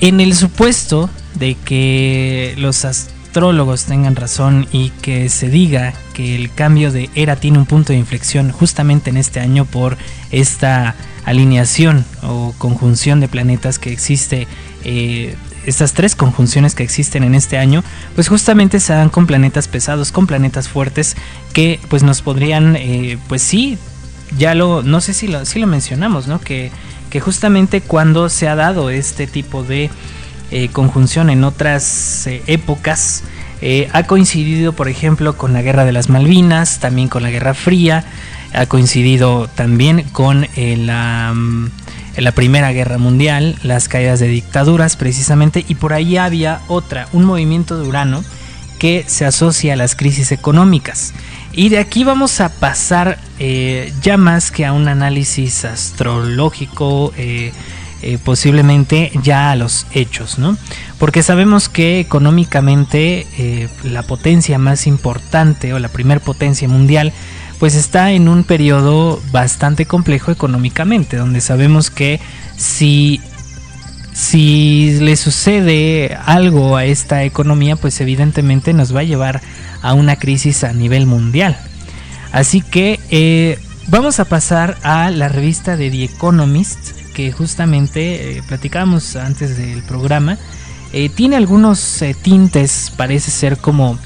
en el supuesto de que los astrólogos tengan razón y que se diga que el cambio de era tiene un punto de inflexión justamente en este año por esta alineación o conjunción de planetas que existe, eh, estas tres conjunciones que existen en este año, pues justamente se dan con planetas pesados, con planetas fuertes que pues nos podrían, eh, pues sí, ya lo, no sé si lo, si lo mencionamos, ¿no? Que, que justamente cuando se ha dado este tipo de eh, conjunción en otras eh, épocas. Eh, ha coincidido, por ejemplo, con la Guerra de las Malvinas, también con la Guerra Fría, ha coincidido también con la, mm, la Primera Guerra Mundial, las caídas de dictaduras precisamente, y por ahí había otra, un movimiento de Urano que se asocia a las crisis económicas. Y de aquí vamos a pasar ya más que a un análisis astrológico, eh, posiblemente ya a los hechos, ¿no? Porque sabemos que económicamente eh, la potencia más importante o la primer potencia mundial pues está en un periodo bastante complejo económicamente, donde sabemos que si si le sucede algo a esta economía, pues evidentemente nos va a llevar a una crisis a nivel mundial. Así que eh, vamos a pasar a la revista de The Economist, que justamente eh, platicábamos antes del programa, eh, tiene algunos tintes, parece ser como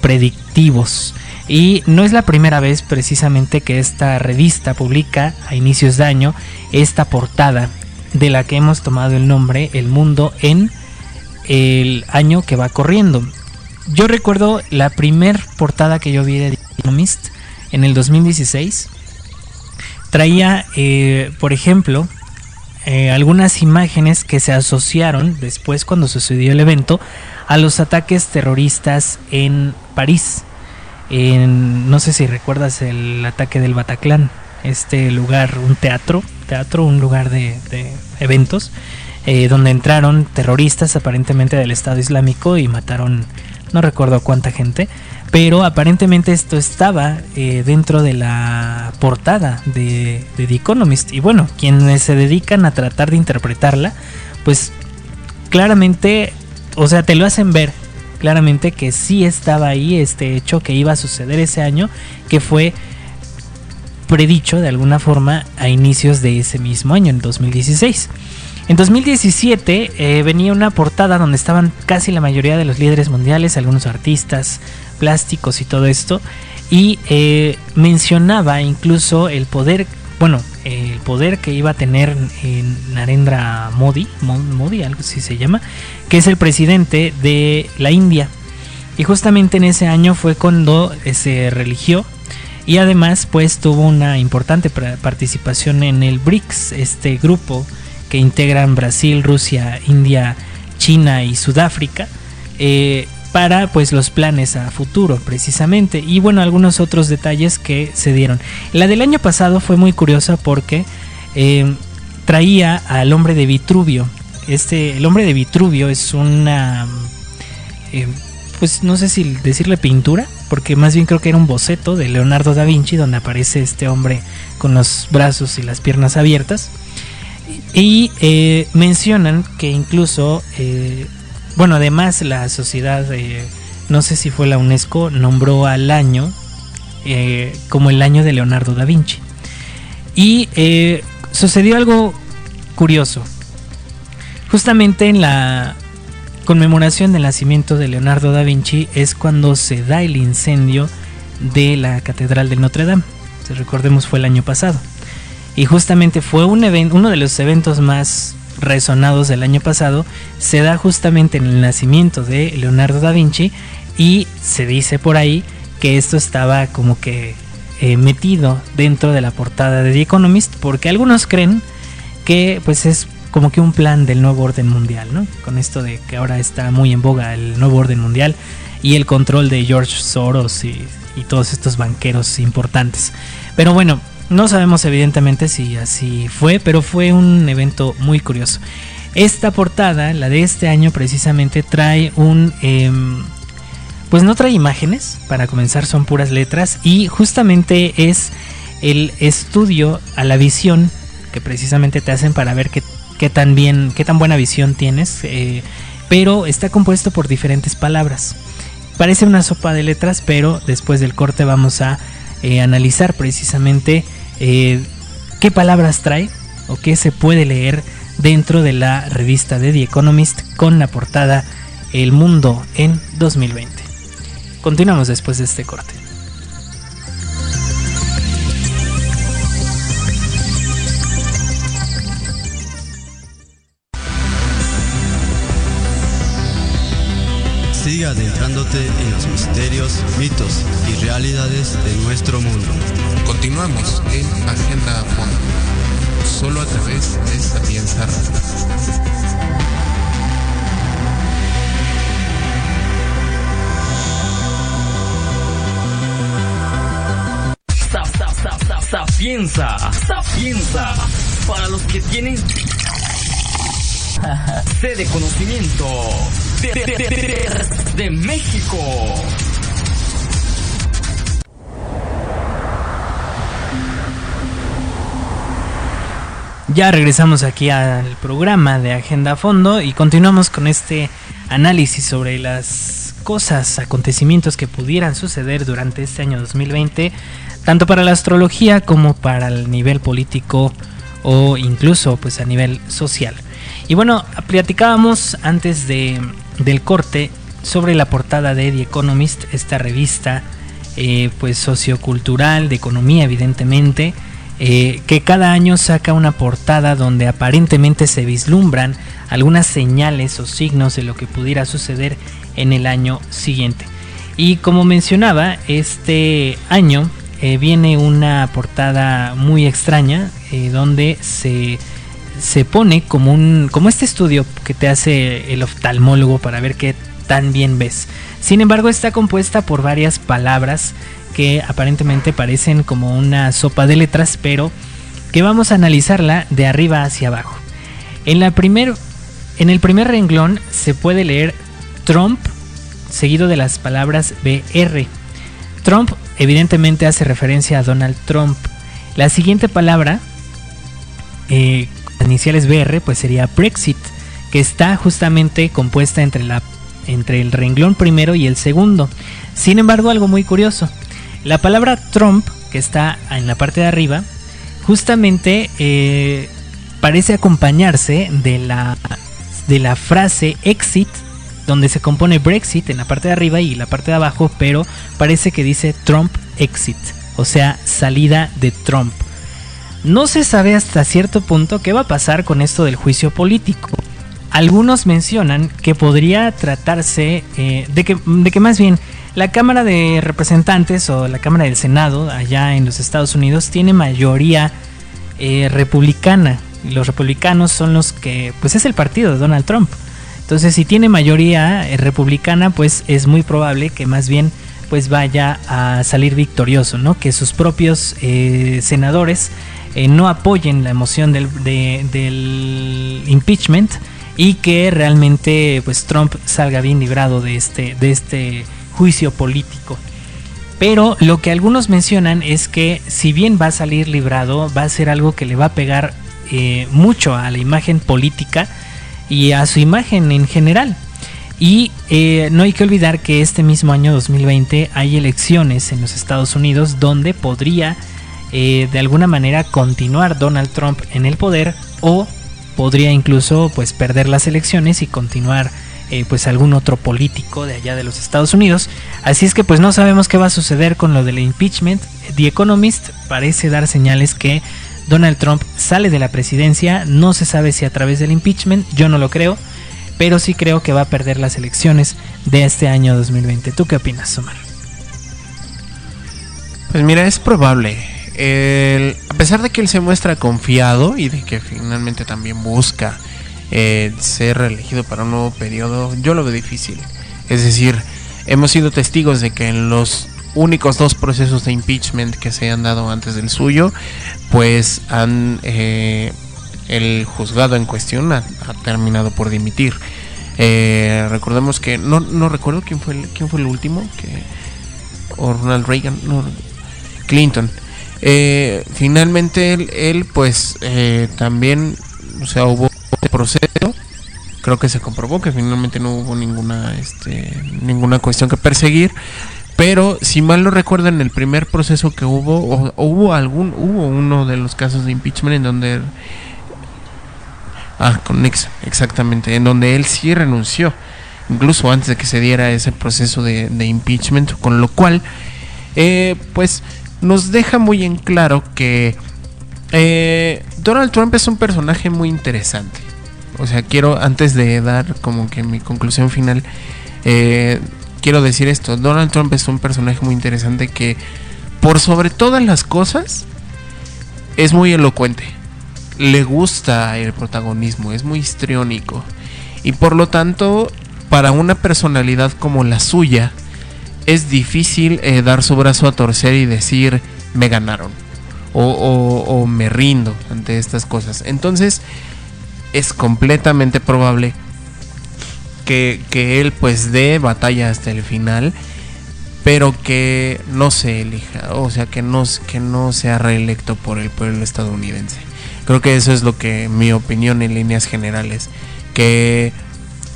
predictivos. Y no es la primera vez precisamente que esta revista publica a inicios de año esta portada de la que hemos tomado el nombre El Mundo en el año que va corriendo. Yo recuerdo la primer portada que yo vi de The Economist en el 2016. Traía, eh, por ejemplo, eh, algunas imágenes que se asociaron después cuando sucedió el evento a los ataques terroristas en París. En, no sé si recuerdas el ataque del Bataclan, este lugar, un teatro, teatro, un lugar de, eventos, eh, donde entraron terroristas aparentemente del Estado Islámico y mataron, no recuerdo cuánta gente, pero aparentemente esto estaba eh, dentro de la portada de, de The Economist. Y bueno, quienes se dedican a tratar de interpretarla, pues claramente, o sea, te lo hacen ver claramente que sí estaba ahí este hecho que iba a suceder ese año, que fue predicho de alguna forma a inicios de ese mismo año, en 2016. En 2017 eh, venía una portada donde estaban casi la mayoría de los líderes mundiales, algunos artistas, plásticos y todo esto, y eh, mencionaba incluso el poder, bueno, el poder que iba a tener en Narendra Modi, Modi, algo así se llama, que es el presidente de la India. Y justamente en ese año fue cuando se religió y además pues tuvo una importante participación en el BRICS, este grupo que integran Brasil, Rusia, India, China y Sudáfrica. Eh, para pues los planes a futuro precisamente. Y bueno algunos otros detalles que se dieron. La del año pasado fue muy curiosa porque eh, traía al hombre de Vitruvio. Este el hombre de Vitruvio es una eh, pues no sé si decirle pintura porque más bien creo que era un boceto de Leonardo da Vinci donde aparece este hombre con los brazos y las piernas abiertas y eh, mencionan que incluso, eh, bueno, además la sociedad, no sé si fue la UNESCO, nombró al año eh, como el año de Leonardo da Vinci. Y sucedió algo curioso. Justamente en la conmemoración del nacimiento de Leonardo da Vinci es cuando se da el incendio de la Catedral de Notre Dame. Si recordemos fue el año pasado. Y justamente fue un uno de los eventos más resonados del año pasado. Se da justamente en el nacimiento de Leonardo da Vinci y se dice por ahí que esto estaba como que eh, metido dentro de la portada de The Economist porque algunos creen que pues es como que un plan del nuevo orden mundial, ¿no? Con esto de que ahora está muy en boga el nuevo orden mundial y el control de George Soros y, y todos estos banqueros importantes. Pero bueno, no sabemos evidentemente si así fue, pero fue un evento muy curioso. Esta portada, la de este año precisamente, trae un... Em, pues no trae imágenes, para comenzar son puras letras y justamente es el estudio a la visión que precisamente te hacen para ver qué, tan bien, qué tan buena visión tienes, eh, pero está compuesto por diferentes palabras. Parece una sopa de letras, pero después del corte vamos a eh, analizar precisamente eh, qué palabras trae o qué se puede leer dentro de la revista de The Economist con la portada El Mundo en 2020. Continuamos después de este corte. Sigue adentrándote en los misterios, mitos y realidades de nuestro mundo. Continuamos en Agenda a Fondo, solo a través de Sapienza Sapienza, Sapienza, para los que tienen sede conocimiento de, de, México. Ya regresamos aquí al programa de Agenda Fondo y continuamos con este análisis sobre las cosas, acontecimientos que pudieran suceder durante este año 2020, tanto para la astrología como para el nivel político o incluso pues a nivel social. Y bueno, platicábamos antes de, del corte sobre la portada de The Economist, esta revista eh, pues sociocultural, de economía evidentemente, eh, que cada año saca una portada donde aparentemente se vislumbran algunas señales o signos de lo que pudiera suceder en el año siguiente. Y como mencionaba, este año eh, viene una portada muy extraña eh, donde se, se pone como, un, como este estudio que te hace el oftalmólogo para ver qué tan bien ves. Sin embargo, está compuesta por varias palabras que aparentemente parecen como una sopa de letras, pero que vamos a analizarla de arriba hacia abajo. En, la primer, en el primer renglón se puede leer Trump seguido de las palabras BR. Trump evidentemente hace referencia a Donald Trump. La siguiente palabra, eh, iniciales BR, pues sería Brexit, que está justamente compuesta entre, la, entre el renglón primero y el segundo. Sin embargo, algo muy curioso. La palabra Trump, que está en la parte de arriba, justamente eh, parece acompañarse de la, de la frase exit, donde se compone Brexit en la parte de arriba y la parte de abajo, pero parece que dice Trump exit, o sea, salida de Trump. No se sabe hasta cierto punto qué va a pasar con esto del juicio político. Algunos mencionan que podría tratarse eh, de, que, de que más bien la Cámara de Representantes o la Cámara del Senado allá en los Estados Unidos tiene mayoría eh, republicana. Los republicanos son los que, pues es el partido de Donald Trump. Entonces, si tiene mayoría eh, republicana, pues es muy probable que más bien pues vaya a salir victorioso, ¿no? Que sus propios eh, senadores no apoyen la emoción del, del, impeachment y que realmente pues Trump salga bien librado de este, de este juicio político. Pero lo que algunos mencionan es que si bien va a salir librado, va a ser algo que le va a pegar eh, mucho a la imagen política y a su imagen en general. Y eh, no hay que olvidar que este mismo año 2020 hay elecciones en los Estados Unidos donde podría eh, de alguna manera continuar Donald Trump en el poder o podría incluso pues perder las elecciones y continuar eh, pues algún otro político de allá de los Estados Unidos. Así es que pues no sabemos qué va a suceder con lo del impeachment. The Economist parece dar señales que Donald Trump sale de la presidencia, no se sabe si a través del impeachment, yo no lo creo, pero sí creo que va a perder las elecciones de este año 2020. ¿Tú qué opinas, Omar? Pues mira, es probable. A pesar de que él se muestra confiado y de que finalmente también busca eh, ser reelegido para un nuevo periodo, yo lo veo difícil. Es decir, hemos sido testigos de que en los únicos dos procesos de impeachment que se han dado antes del suyo, pues han eh, el juzgado en cuestión ha, terminado por dimitir. Eh, recordemos que no, no recuerdo quién fue el, quién fue el último que Ronald Reagan, Clinton. Finalmente él, pues también, o sea, hubo proceso. Creo que se comprobó que finalmente no hubo ninguna este ninguna cuestión que perseguir. Pero si mal no recuerdo en el primer proceso que hubo o, hubo algún hubo uno de los casos de impeachment en donde ah con Nixon exactamente en donde él sí renunció incluso antes de que se diera ese proceso de, impeachment con lo cual eh, pues nos deja muy en claro que eh, Donald Trump es un personaje muy interesante o sea, quiero, antes de dar como que mi conclusión final, eh, quiero decir esto. Donald Trump es un personaje muy interesante que, por sobre todas las cosas, es muy elocuente. Le gusta el protagonismo, es muy histriónico. Y por lo tanto, para una personalidad como la suya, es difícil eh, dar su brazo a torcer y decir, me ganaron. O, o me rindo ante estas cosas. Entonces, es completamente probable que, él pues dé batalla hasta el final, pero que no se elija, o sea, que no, que no sea reelecto por el pueblo estadounidense. Creo que eso es lo que mi opinión en líneas generales, que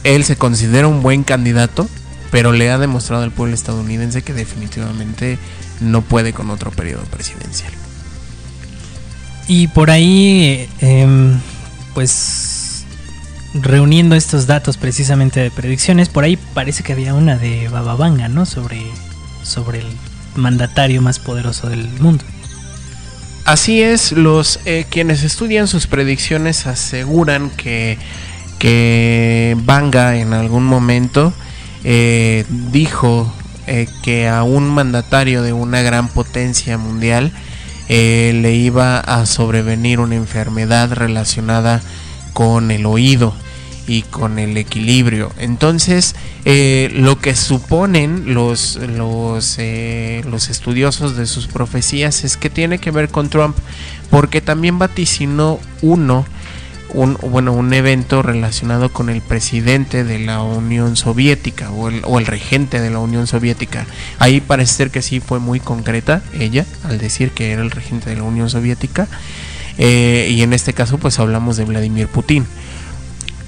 él se considera un buen candidato, pero le ha demostrado al pueblo estadounidense que definitivamente no puede con otro periodo presidencial. Y por ahí, em, pues reuniendo estos datos precisamente de predicciones, por ahí parece que había una de Bababanga, ¿no? Sobre, sobre el mandatario más poderoso del mundo. Así es, los eh, quienes estudian sus predicciones aseguran que, que Banga en algún momento eh, dijo eh, que a un mandatario de una gran potencia mundial eh, le iba a sobrevenir una enfermedad relacionada con el oído y con el equilibrio. Entonces, eh, lo que suponen los, los, los estudiosos de sus profecías es que tiene que ver con Trump, porque también vaticinó uno, un, bueno, un evento relacionado con el presidente de la Unión Soviética o el, o el regente de la Unión Soviética. Ahí parece ser que sí fue muy concreta ella al decir que era el regente de la Unión Soviética. Eh, y en este caso pues hablamos de Vladimir Putin.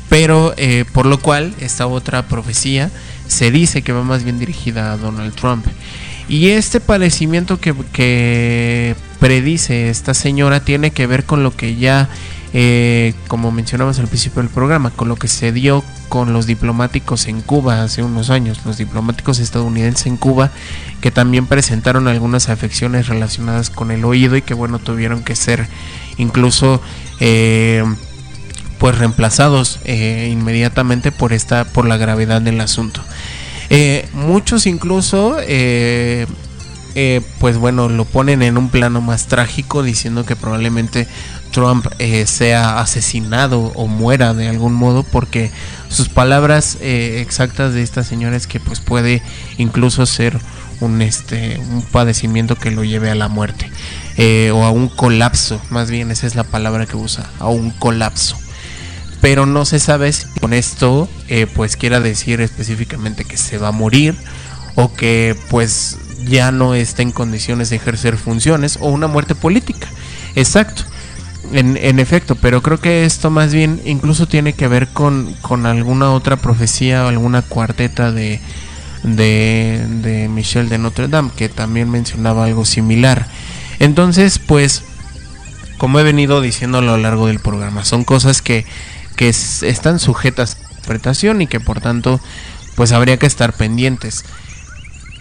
Pero eh, por lo cual esta otra profecía se dice que va más bien dirigida a Donald Trump. Y este padecimiento que, que predice esta señora tiene que ver con lo que ya, eh, como mencionamos al principio del programa, con lo que se dio con los diplomáticos en Cuba hace unos años, los diplomáticos estadounidenses en Cuba, que también presentaron algunas afecciones relacionadas con el oído y que bueno, tuvieron que ser incluso... Eh, pues reemplazados eh, inmediatamente por esta por la gravedad del asunto. Muchos incluso pues bueno lo ponen en un plano más trágico diciendo que probablemente Trump eh, sea asesinado o muera de algún modo porque sus palabras eh, exactas de esta señora es que pues puede incluso ser un este un padecimiento que lo lleve a la muerte eh, o a un colapso más bien esa es la palabra que usa a un colapso pero no se sabe si con esto eh, pues quiera decir específicamente que se va a morir o que pues ya no está en condiciones de ejercer funciones o una muerte política. Exacto. En, efecto, pero creo que esto más bien incluso tiene que ver con, con alguna otra profecía o alguna cuarteta de, de, de Michel de Notre Dame que también mencionaba algo similar. Entonces, pues, como he venido diciendo a lo largo del programa, son cosas que que es- están sujetas a interpretación y que por tanto pues habría que estar pendientes.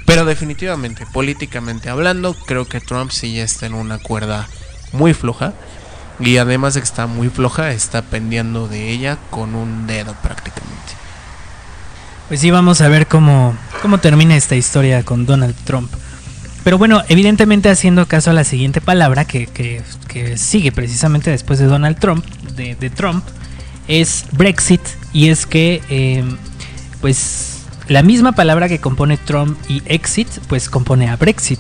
Pero definitivamente, políticamente hablando, creo que Trump sí ya está en una cuerda muy floja. Y además de que está muy floja, está pendiendo de ella con un dedo prácticamente. Pues sí, vamos a ver cómo, cómo termina esta historia con Donald Trump. Pero bueno, evidentemente haciendo caso a la siguiente palabra que, que- que sigue precisamente después de Donald Trump, de, de Trump, es Brexit. Y es que, eh, pues, la misma palabra que compone Trump y exit, pues compone a Brexit.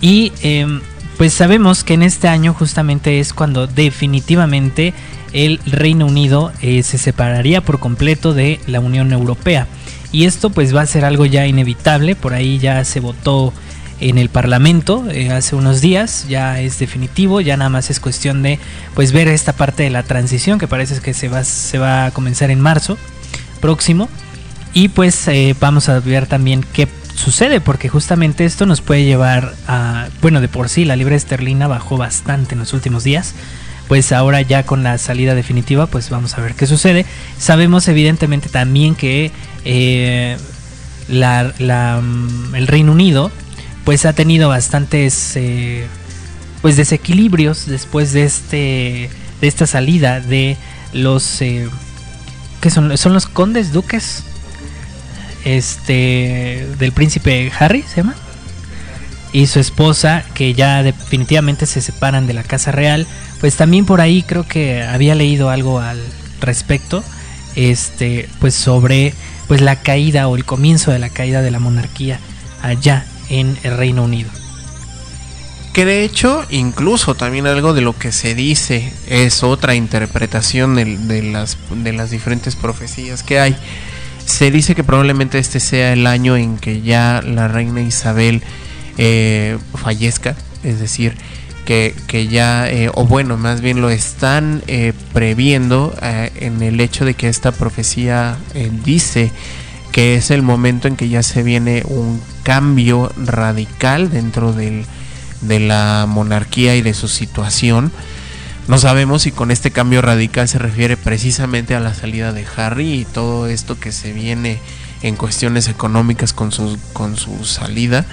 Y eh, pues sabemos que en este año justamente es cuando definitivamente el Reino Unido eh, se separaría por completo de la Unión Europea. Y esto pues va a ser algo ya inevitable, por ahí ya se votó en el Parlamento eh, hace unos días, ya es definitivo, ya nada más es cuestión de pues ver esta parte de la transición que parece que se va, se va a comenzar en marzo próximo. Y pues eh, vamos a ver también qué sucede, porque justamente esto nos puede llevar a, bueno, de por sí la libra esterlina bajó bastante en los últimos días, pues ahora ya con la salida definitiva, pues vamos a ver qué sucede. Sabemos evidentemente también que eh, la, la, mm, el Reino Unido, pues ha tenido bastantes, eh, pues desequilibrios después de este, de esta salida de los, eh, ¿qué son? ¿Son los condes, duques? Este del príncipe Harry se llama y su esposa que ya definitivamente se separan de la casa real. Pues también por ahí creo que había leído algo al respecto este pues sobre pues la caída o el comienzo de la caída de la monarquía allá en el Reino Unido. Que de hecho, incluso también algo de lo que se dice es otra interpretación de, las, de las diferentes profecías que hay. Se dice que probablemente este sea el año en que ya la reina Isabel eh, fallezca, es decir, que, que ya, eh, o bueno, más bien lo están eh, previendo eh, en el hecho de que esta profecía dice que es el momento en que ya se viene un cambio radical dentro del, de la monarquía y de su situación. No sabemos si con este cambio radical se refiere precisamente a la salida de Harry y todo esto que se viene en cuestiones económicas con su, con su salida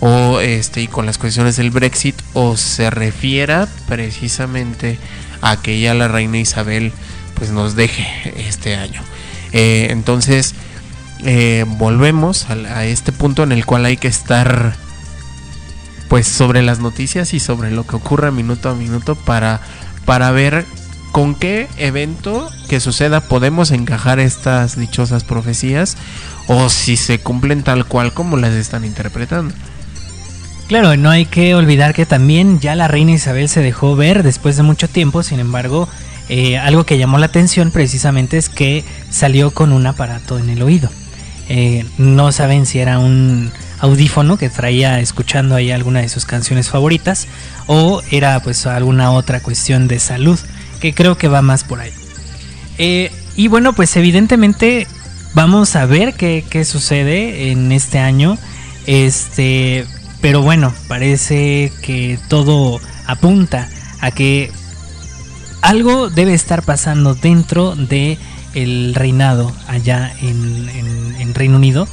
o este y con las cuestiones del Brexit o se refiera precisamente a que ya la reina Isabel pues nos deje este año. Eh, entonces eh, volvemos a, a este punto en el cual hay que estar pues sobre las noticias y sobre lo que ocurra minuto a minuto para, para ver con qué evento que suceda podemos encajar estas dichosas profecías o si se cumplen tal cual como las están interpretando. Claro, no hay que olvidar que también ya la reina Isabel se dejó ver después de mucho tiempo, sin embargo, eh, algo que llamó la atención precisamente es que salió con un aparato en el oído. Eh, no saben si era un audífono que traía escuchando ahí alguna de sus canciones favoritas o era pues alguna otra cuestión de salud que creo que va más por ahí. Eh, y bueno, pues evidentemente vamos a ver qué, qué, sucede en este año. Este, pero bueno, parece que todo apunta a que algo debe estar pasando dentro de el reinado allá en, en, en Reino Unido.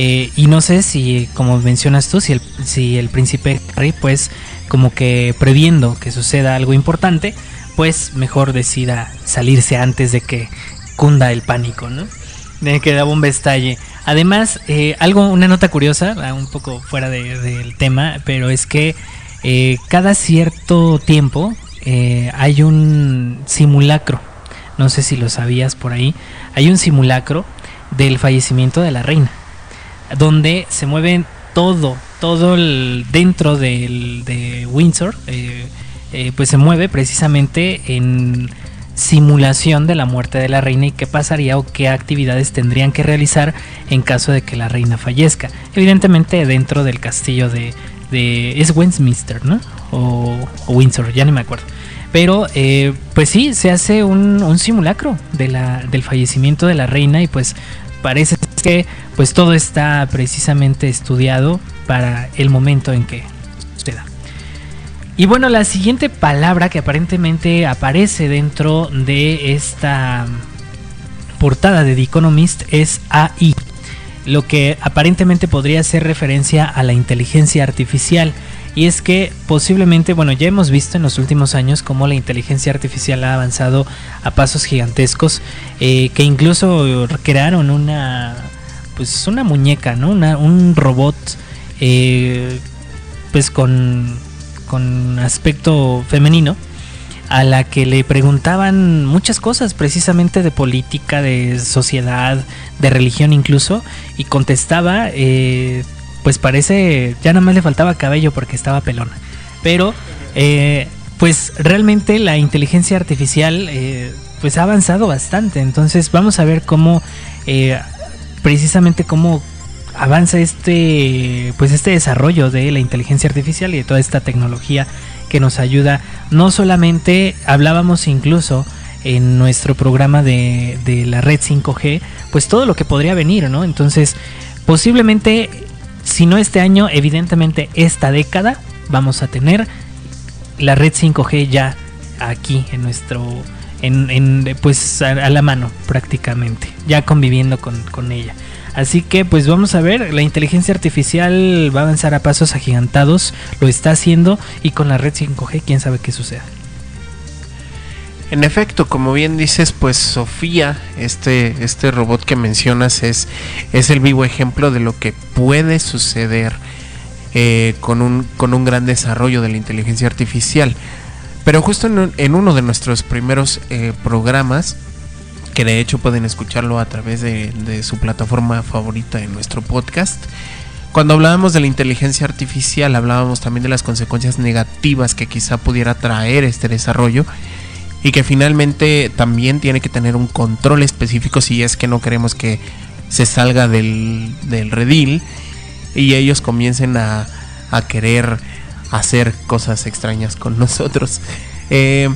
Eh, y no sé si, como mencionas tú, si el, si el príncipe Harry, pues como que previendo que suceda algo importante, pues mejor decida salirse antes de que cunda el pánico, ¿no? De que la bomba estalle. Además, eh, algo, una nota curiosa, ah, un poco fuera de, del tema, pero es que eh, cada cierto tiempo eh, hay un simulacro. No sé si lo sabías por ahí. Hay un simulacro del fallecimiento de la reina, donde se mueven todo, todo el, dentro del, de Windsor. Eh, eh, pues se mueve precisamente en simulación de la muerte de la reina y qué pasaría o qué actividades tendrían que realizar en caso de que la reina fallezca. Evidentemente dentro del castillo de, de es Westminster, ¿no? O, o, Windsor, ya ni me acuerdo. Pero eh, pues sí, se hace un, un simulacro de la, del fallecimiento de la reina y pues parece que pues todo está precisamente estudiado para el momento en que suceda. Y bueno, la siguiente palabra que aparentemente aparece dentro de esta portada de The Economist es AI, lo que aparentemente podría hacer referencia a la inteligencia artificial. Y es que posiblemente, bueno, ya hemos visto en los últimos años cómo la inteligencia artificial ha avanzado a pasos gigantescos, eh, que incluso crearon una, pues una muñeca, ¿no? Una, un robot, eh, pues con con aspecto femenino, a la que le preguntaban muchas cosas, precisamente de política, de sociedad, de religión incluso, y contestaba, eh, pues parece, ya nada más le faltaba cabello porque estaba pelona. Pero, eh, pues realmente la inteligencia artificial, eh, pues ha avanzado bastante, entonces vamos a ver cómo, precisamente cómo avanza este pues este desarrollo de la inteligencia artificial y de toda esta tecnología que nos ayuda. No solamente hablábamos incluso en nuestro programa de, de la red 5G pues todo lo que podría venir no entonces posiblemente si no este año evidentemente esta década vamos a tener la red 5G ya aquí en nuestro en, pues a, a, la mano prácticamente ya conviviendo con, con ella Así que pues vamos a ver, la inteligencia artificial va a avanzar a pasos agigantados, lo está haciendo y con la red 5G quién sabe qué suceda. En efecto, como bien dices, pues Sofía, este, este robot que mencionas es, es el vivo ejemplo de lo que puede suceder eh, con, un, con un gran desarrollo de la inteligencia artificial. Pero justo en, en uno de nuestros primeros eh, programas, que de hecho pueden escucharlo a través de, de, su plataforma favorita en nuestro podcast. Cuando hablábamos de la inteligencia artificial, hablábamos también de las consecuencias negativas que quizá pudiera traer este desarrollo y que finalmente también tiene que tener un control específico si es que no queremos que se salga del, del redil y ellos comiencen a, a, querer hacer cosas extrañas con nosotros. Eh,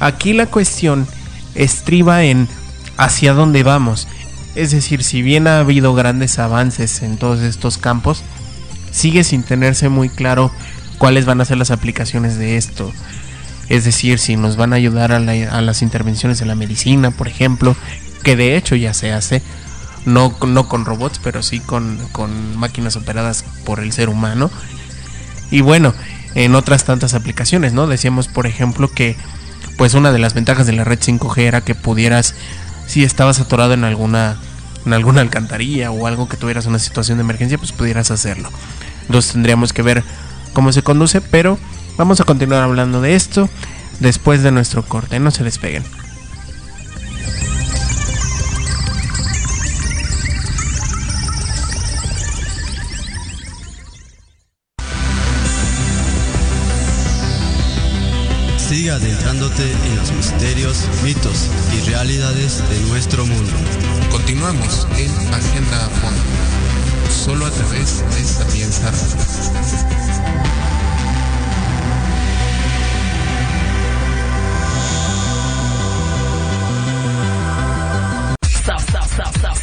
aquí la cuestión estriba en hacia dónde vamos. Es decir, si bien ha habido grandes avances en todos estos campos, sigue sin tenerse muy claro cuáles van a ser las aplicaciones de esto. Es decir, si nos van a ayudar a, la, las intervenciones en la medicina, por ejemplo, que de hecho ya se hace, no, no con robots, pero sí con, con máquinas operadas por el ser humano. Y bueno, en otras tantas aplicaciones, ¿no? Decíamos, por ejemplo, que pues una de las ventajas de la red 5G era que pudieras si estabas atorado en alguna en alguna alcantarilla o algo que tuvieras una situación de emergencia, pues pudieras hacerlo. Entonces tendríamos que ver cómo se conduce, pero vamos a continuar hablando de esto después de nuestro corte. No se despeguen. Sigue adentrándote en los misterios, mitos y realidades de nuestro mundo. Continuamos en Agenda Fondo, solo a través de Sapienza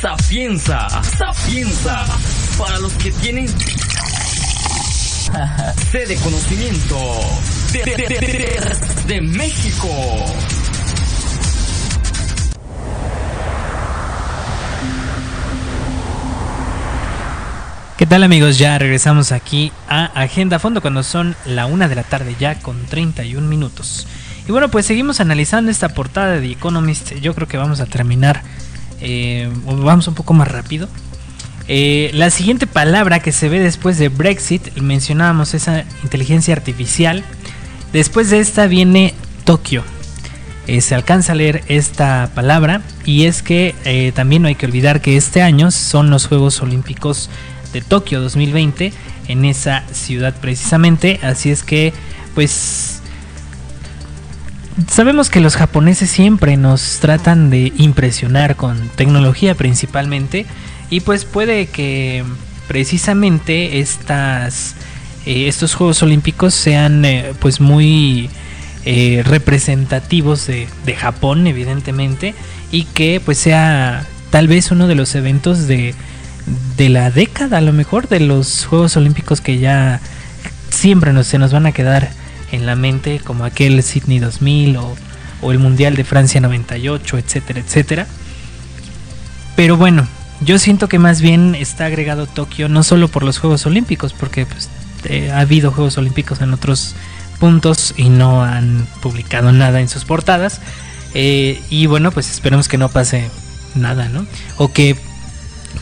sapienza, sapienza. Para los que tienen sed de conocimiento de, de- de- México. ¿Qué tal amigos? Ya regresamos aquí a Agenda Fondo cuando son la una de la tarde ya con 31 minutos. Y bueno, pues seguimos analizando esta portada de The Economist. Yo creo que vamos a terminar, eh, vamos un poco más rápido. Eh, la siguiente palabra que se ve después de Brexit, mencionábamos esa inteligencia artificial. Después de esta viene Tokio. Eh, se alcanza a leer esta palabra y es que también no hay que olvidar que este año son los Juegos Olímpicos de Tokio 2020 en esa ciudad precisamente. Así es que pues sabemos que los japoneses siempre nos tratan de impresionar con tecnología principalmente y pues puede que precisamente estas eh, estos Juegos Olímpicos sean eh, pues muy eh, representativos de, de Japón evidentemente y que pues sea tal vez uno de los eventos de, de la década a lo mejor de los Juegos Olímpicos que ya siempre nos, se nos van a quedar en la mente como aquel Sydney 2000 o, o el Mundial de Francia 98 etcétera etcétera. Pero bueno yo siento que más bien está agregado Tokio no solo por los Juegos Olímpicos porque pues, eh, ha habido Juegos Olímpicos en otros puntos y no han publicado nada en sus portadas. Eh, y bueno pues esperemos que no pase nada no o que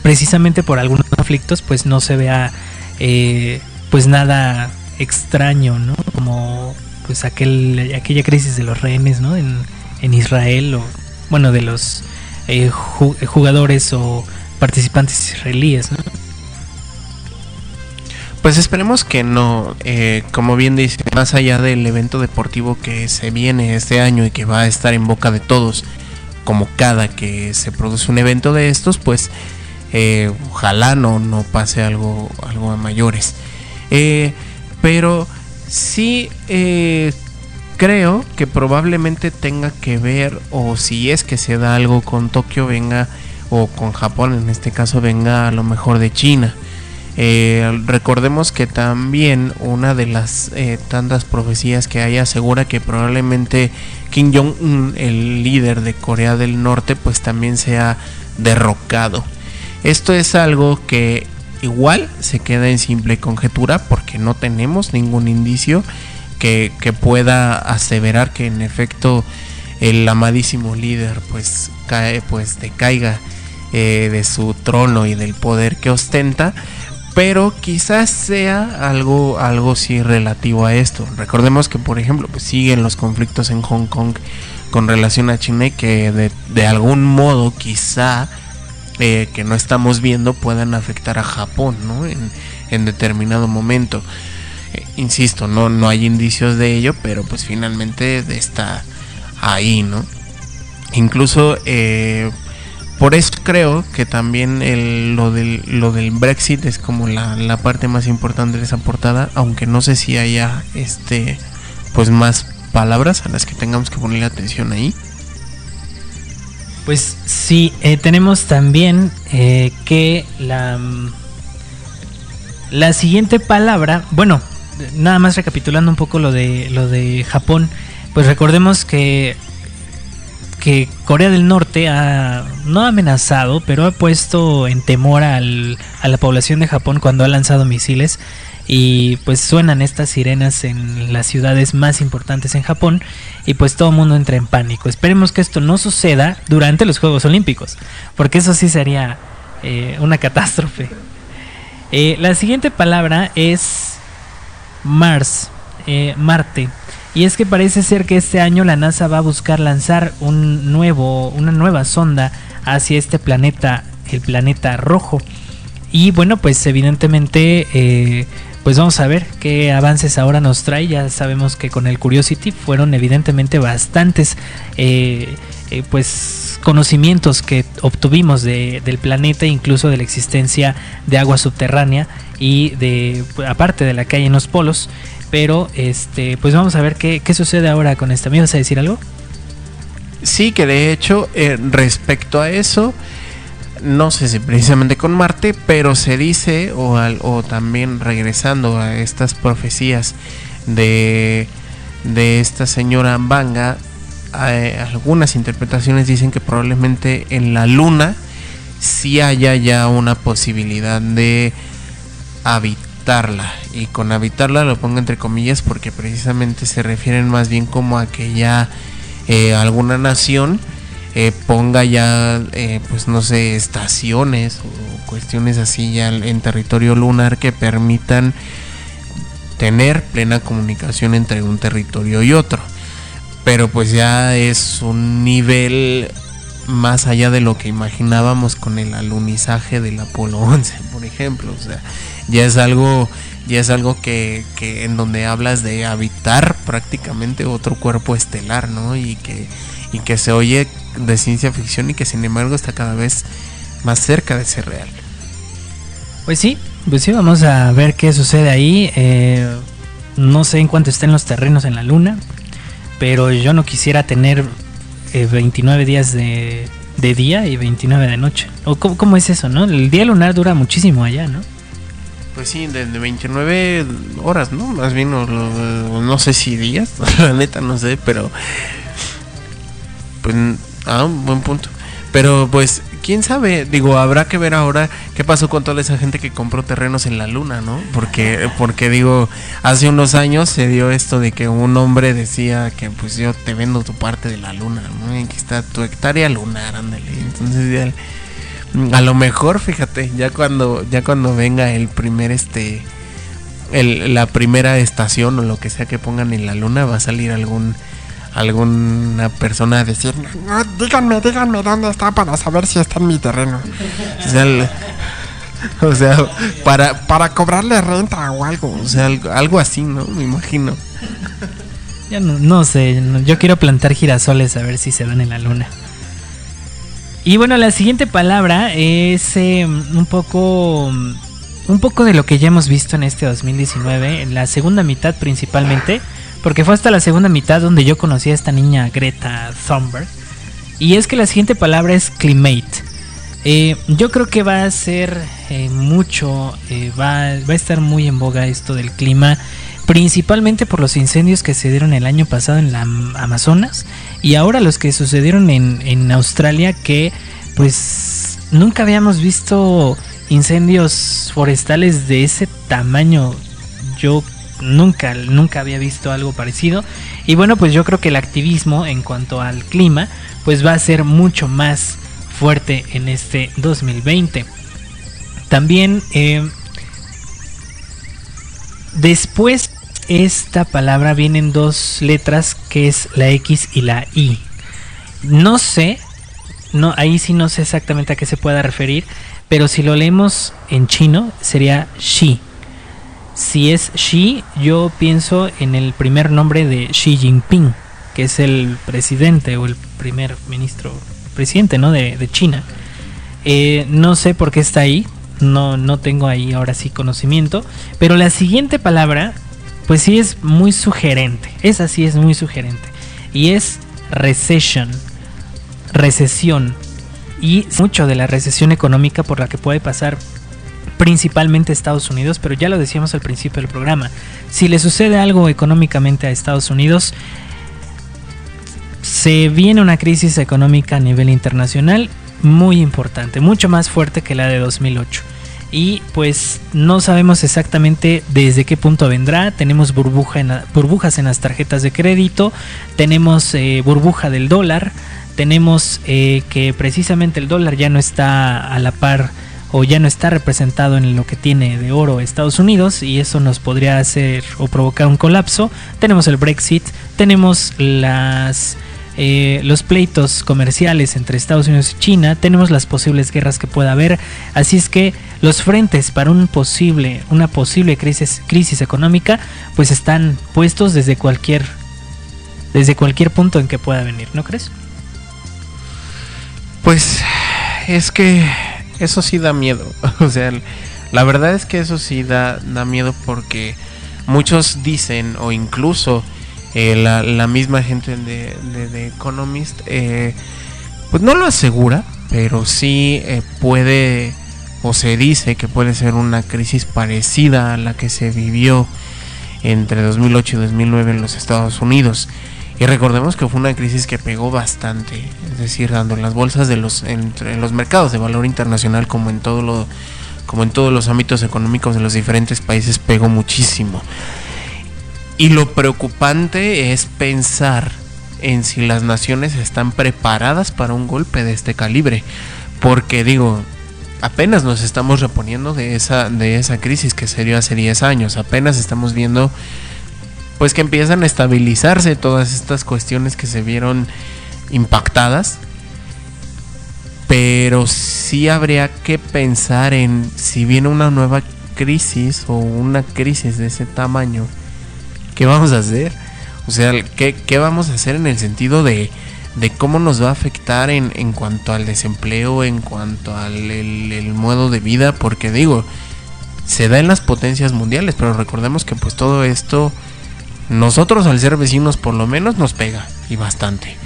precisamente por algunos conflictos pues no se vea eh, pues nada extraño no como pues aquel aquella crisis de los rehenes no en, en Israel o bueno de los eh, ju- jugadores o participantes israelíes ¿no? Pues esperemos que no, eh, como bien dice, más allá del evento deportivo que se viene este año y que va a estar en boca de todos, como cada que se produce un evento de estos, pues eh, ojalá no, no pase algo, algo a mayores. Eh, pero sí eh, creo que probablemente tenga que ver, o si es que se da algo con Tokio, venga, o con Japón en este caso, venga a lo mejor de China. Eh, recordemos que también una de las eh, tantas profecías que hay asegura que probablemente Kim Jong-un, el líder de Corea del Norte, pues también sea derrocado. Esto es algo que igual se queda en simple conjetura porque no tenemos ningún indicio que, pueda aseverar que en efecto el amadísimo líder pues cae pues decaiga eh, de su trono y del poder que ostenta pero quizás sea algo algo sí relativo a esto. Recordemos que por ejemplo pues siguen los conflictos en Hong Kong con relación a China y que de, de algún modo quizá eh, que no estamos viendo puedan afectar a Japón ¿no? en, en determinado momento Eh, insisto no no hay indicios de ello pero pues finalmente está ahí no incluso eh, por eso creo que también el- lo, del, lo del Brexit es como la, la parte más importante de esa portada, aunque no sé si haya este pues más palabras a las que tengamos que ponerle atención ahí. Pues sí, eh, tenemos también eh, que la, mm, la siguiente palabra, bueno, nada más recapitulando un poco lo de lo de Japón, pues recordemos que que Corea del Norte ha no ha amenazado, pero ha puesto en temor al- a la población de Japón cuando ha lanzado misiles y pues suenan estas sirenas en las ciudades más importantes en Japón y pues todo el mundo entra en pánico. Esperemos que esto no suceda durante los Juegos Olímpicos, porque eso sí sería eh, una catástrofe. Eh, la siguiente palabra es Mars, eh, Marte. Y es que parece ser que este año la NASA va a buscar lanzar un nuevo, una nueva sonda hacia este planeta, el planeta rojo. Y bueno, pues evidentemente, pues vamos a ver qué avances ahora nos trae. Ya sabemos que con el Curiosity fueron evidentemente bastantes, eh, eh, pues conocimientos que obtuvimos de- del planeta, incluso de la existencia de agua subterránea y de, aparte de la que hay en los polos. Pero este, pues vamos a ver qué, qué sucede ahora con esto. ¿Me vas a decir algo? Sí, que de hecho, eh, respecto a eso, no sé si precisamente con Marte, pero se dice, o, al- o también regresando a estas profecías de, de esta señora Banga, eh, algunas interpretaciones dicen que probablemente en la Luna sí haya ya una posibilidad de habitarla. Y con habitarla lo pongo entre comillas porque precisamente se refieren más bien como a que ya eh, alguna nación eh, ponga ya, eh, pues no sé, estaciones o cuestiones así ya en territorio lunar que permitan tener plena comunicación entre un territorio y otro. Pero pues ya es un nivel más allá de lo que imaginábamos con el alunizaje del Apolo 11, por ejemplo. O sea, ya es algo, ya es algo que, que en donde hablas de habitar prácticamente otro cuerpo estelar, ¿no? Y que, y que se oye de ciencia ficción y que sin embargo está cada vez más cerca de ser real. Pues sí, pues sí, vamos a ver qué sucede ahí. Eh, no sé en cuánto estén los terrenos en la luna, pero yo no quisiera tener eh, 29 días de, de día y 29 de noche. ¿O cómo, cómo es eso, no? El día lunar dura muchísimo allá, ¿no? Pues sí, de, de 29 horas, ¿no? Más bien, o lo- no sé si días, la neta no sé, pero... Pues, ah, buen punto. Pero pues, quién sabe, digo, habrá que ver ahora qué pasó con toda esa gente que compró terrenos en la luna, ¿no? Porque, porque digo, hace unos años se dio esto de que un hombre decía que pues yo te vendo tu parte de la luna, ¿no? Aquí está tu hectárea lunar, ándale. Entonces ya... A lo mejor, fíjate, ya cuando ya cuando venga el primer este el, la primera estación o lo que sea que pongan en la luna va a salir algún alguna persona a decir, díganme, díganme dónde está para saber si está en mi terreno. o sea, para Para cobrarle renta o algo. o sea, algo, algo así, ¿no? Me imagino. Ya no, no sé, yo quiero plantar girasoles a ver si se dan en la luna. Y bueno, la siguiente palabra es eh, un poco un poco de lo que ya hemos visto en este 2019, en la segunda mitad principalmente, porque fue hasta la segunda mitad donde yo conocí a esta niña Greta Thunberg. Y es que la siguiente palabra es climate. Eh, yo creo que va a ser eh, mucho, eh, va, va a estar muy en boga esto del clima, principalmente por los incendios que se dieron el año pasado en la Am- Amazonas y ahora los que sucedieron en, en Australia que pues nunca habíamos visto incendios forestales de ese tamaño. Yo nunca, nunca había visto algo parecido. Y bueno, pues yo creo que el activismo en cuanto al clima, pues va a ser mucho más fuerte en este 2020. También eh, después esta palabra vienen dos letras que es la X y la Y. No sé, no, ahí sí no sé exactamente a qué se pueda referir, pero si lo leemos en chino sería Xi. Si es Xi, yo pienso en el primer nombre de Xi Jinping, que es el presidente o el primer ministro, presidente, ¿no? De, de China. Eh, no sé por qué está ahí, no, no tengo ahí ahora sí conocimiento, pero la siguiente palabra, pues sí es muy sugerente, esa sí es muy sugerente, y es recession, recesión, y mucho de la recesión económica por la que puede pasar principalmente Estados Unidos, pero ya lo decíamos al principio del programa, si le sucede algo económicamente a Estados Unidos, se viene una crisis económica a nivel internacional muy importante, mucho más fuerte que la de 2008. Y pues no sabemos exactamente desde qué punto vendrá. Tenemos burbuja en burbujas en las tarjetas de crédito, tenemos eh, burbuja del dólar, tenemos eh, que precisamente el dólar ya no está a la par o ya no está representado en lo que tiene de oro Estados Unidos y eso nos podría hacer o provocar un colapso. Tenemos el Brexit, tenemos las eh, los pleitos comerciales entre Estados Unidos y China, tenemos las posibles guerras que pueda haber, así es que los frentes para un posible, una posible crisis, crisis económica pues están puestos desde cualquier desde cualquier punto en que pueda venir, ¿no crees? Pues es que eso sí da miedo. O sea, la verdad es que eso sí da, da miedo porque muchos dicen, o incluso eh, la, misma gente de, de, Economist, eh, pues no lo asegura, pero sí eh, puede, o se dice que puede ser una crisis parecida a la que se vivió entre 2008 y 2009 en los Estados Unidos. Y recordemos que fue una crisis que pegó bastante, es decir, dando las bolsas de los entre los mercados de valor internacional como en todo lo como en todos los ámbitos económicos de los diferentes países pegó muchísimo. Y lo preocupante es pensar en si las naciones están preparadas para un golpe de este calibre, porque digo, apenas nos estamos reponiendo de esa de esa crisis que sería hace 10 años, apenas estamos viendo pues que empiezan a estabilizarse todas estas cuestiones que se vieron impactadas. Pero sí habría que pensar en si viene una nueva crisis o una crisis de ese tamaño, ¿qué vamos a hacer? O sea, ¿qué, vamos a hacer en el sentido de, de cómo nos va a afectar en, en cuanto al desempleo, en cuanto al el modo de vida? Porque digo, se da en las potencias mundiales, pero recordemos que pues todo esto nosotros al ser vecinos por lo menos nos pega y bastante.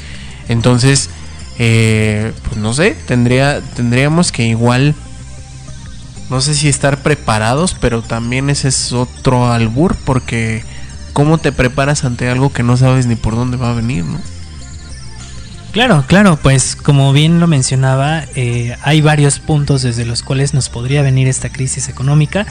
Entonces, eh, pues no sé, tendría, tendríamos que igual, no sé si estar preparados, pero también ese es otro albur porque ¿cómo te preparas ante algo que no sabes ni por dónde va a venir, no? Claro, claro, pues como bien lo mencionaba, eh, hay varios puntos desde los cuales nos podría venir esta crisis económica,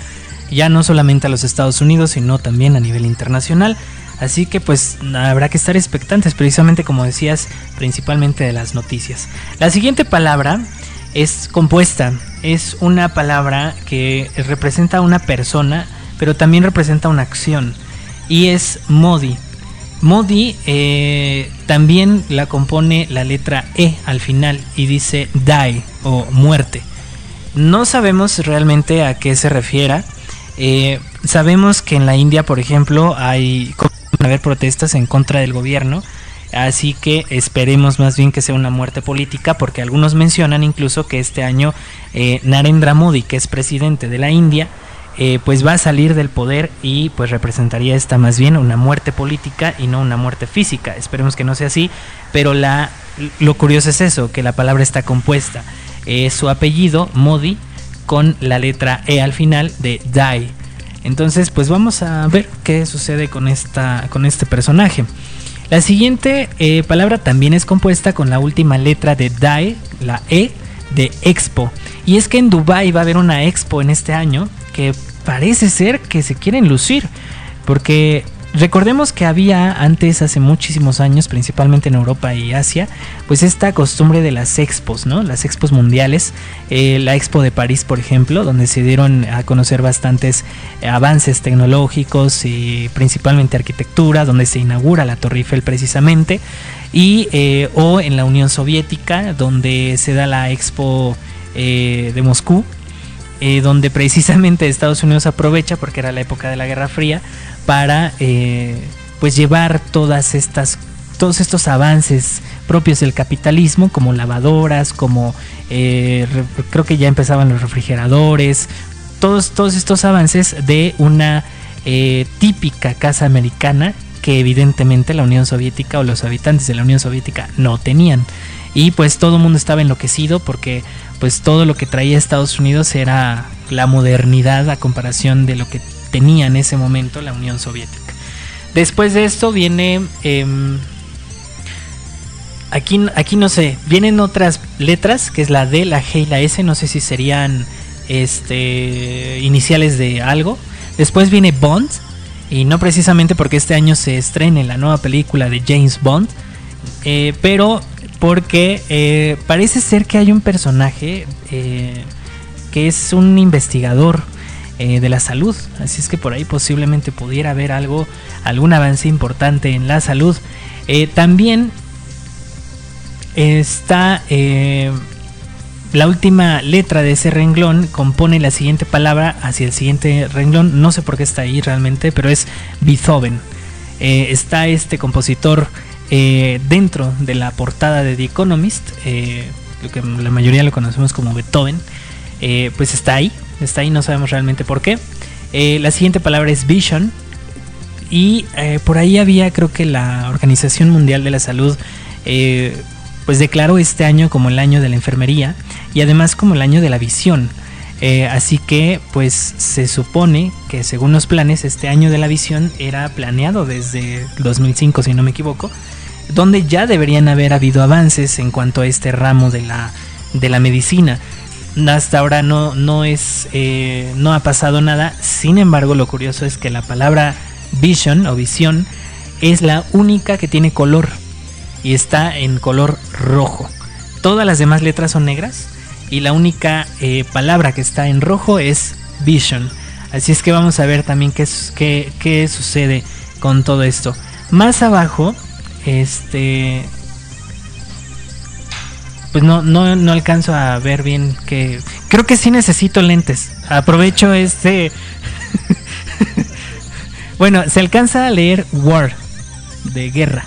ya no solamente a los Estados Unidos, sino también a nivel internacional. Así que pues habrá que estar expectantes, precisamente como decías, principalmente de las noticias. La siguiente palabra es compuesta, es una palabra que representa a una persona, pero también representa una acción, y es Modi. Modi eh, también la compone la letra E al final y dice die o muerte. No sabemos realmente a qué se refiera. Eh, sabemos que en la India, por ejemplo, hay haber protestas en contra del gobierno. Así que esperemos más bien que sea una muerte política, porque algunos mencionan incluso que este año eh, Narendra Modi, que es presidente de la India, eh, pues va a salir del poder y pues representaría esta más bien una muerte política y no una muerte física. Esperemos que no sea así, pero la, lo curioso es eso, que la palabra está compuesta. Es su apellido, Modi, con la letra E al final de Die entonces, pues vamos a ver qué sucede con, esta, con este personaje. La siguiente eh, palabra también es compuesta con la última letra de DAE, la E de Expo. Y es que en Dubai va a haber una expo en este año que parece ser que se quieren lucir. Porque Recordemos que había antes, hace muchísimos años, principalmente en Europa y Asia, pues esta costumbre de las expos, ¿no? Las expos mundiales, eh, la expo de París, por ejemplo, donde se dieron a conocer bastantes eh, avances tecnológicos y principalmente arquitectura, donde se inaugura la Torre Eiffel precisamente, y eh, o en la Unión Soviética, donde se da la expo de Moscú, donde precisamente Estados Unidos aprovecha, porque era la época de la Guerra Fría, para eh, pues llevar todas estas todos estos avances propios del capitalismo como lavadoras como eh, creo que ya empezaban los refrigeradores todos todos estos avances de una eh, típica casa americana que evidentemente la Unión Soviética o los habitantes de la Unión Soviética no tenían. Y pues todo el mundo estaba enloquecido porque pues todo lo que traía Estados Unidos era la modernidad a comparación de lo que tenía en ese momento la Unión Soviética. Después de esto viene... Em, aquí, aquí no sé, vienen otras letras, que es la D, la G y la S, no sé si serían este, iniciales de algo. Después viene Bond, y no precisamente porque este año se estrene la nueva película de James Bond, eh, pero porque eh, parece ser que hay un personaje eh, que es un investigador eh, de la salud. Así es que por ahí posiblemente pudiera haber algo, algún avance importante en la salud. También está la última letra de ese renglón compone la siguiente palabra hacia el siguiente renglón. No sé por qué está ahí realmente, pero es Beethoven. está este compositor dentro de la portada de The Economist, lo que la mayoría lo conocemos como Beethoven. pues está ahí, está ahí, no sabemos realmente por qué. la siguiente palabra es Vision, y eh, por ahí había, creo que la Organización Mundial de la Salud, eh, pues declaró este año como el año de la enfermería y además como el año de la visión. Eh, así que, pues se supone que según los planes, este año de la visión era planeado desde 2005, si no me equivoco, donde ya deberían haber habido avances en cuanto a este ramo de la, de la medicina hasta ahora no, no es no ha pasado nada sin embargo lo curioso es que la palabra Vision o visión es la única que tiene color y está en color rojo. Todas las demás letras son negras y la única eh, palabra que está en rojo es Vision. Así es que vamos a ver también qué, qué, qué sucede con todo esto. Más abajo, este... Pues no, no, no alcanzo a ver bien que... Creo que sí necesito lentes. Aprovecho este... Bueno, se alcanza a leer war, de guerra.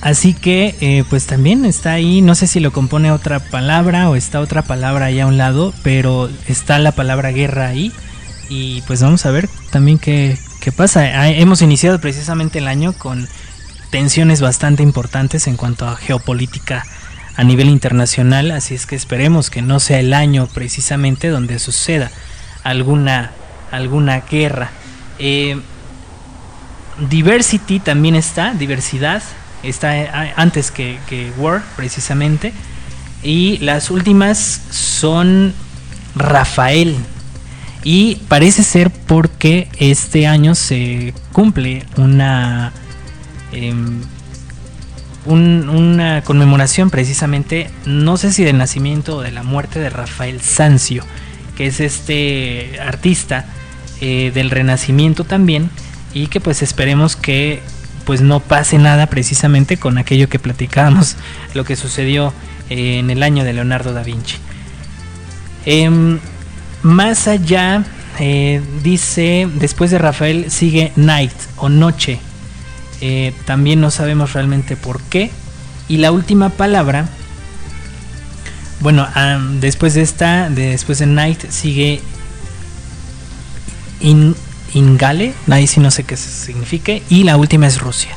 Así que, eh, pues también está ahí, no sé si lo compone otra palabra o está otra palabra ahí a un lado, pero está la palabra guerra ahí. Y pues vamos a ver también qué, qué pasa. Hemos iniciado precisamente el año con tensiones bastante importantes en cuanto a geopolítica a nivel internacional, así es que esperemos que no sea el año precisamente donde suceda alguna, alguna guerra. Eh, diversity también está, diversidad, está eh, antes que War, precisamente. Y las últimas son Rafael. Y parece ser porque este año se cumple una, em, una conmemoración precisamente, no sé si del nacimiento o de la muerte de Rafael Sanzio, que es este artista eh, del renacimiento también y que pues esperemos que pues no pase nada precisamente con aquello que platicábamos, lo que sucedió eh, en el año de Leonardo da Vinci. Más allá, eh, dice, después de Rafael sigue Night o Noche. también no sabemos realmente por qué. Y la última palabra, bueno, ah, después de esta, después de Night sigue Ingale, ahí sí no sé qué signifique, y la última es Rusia.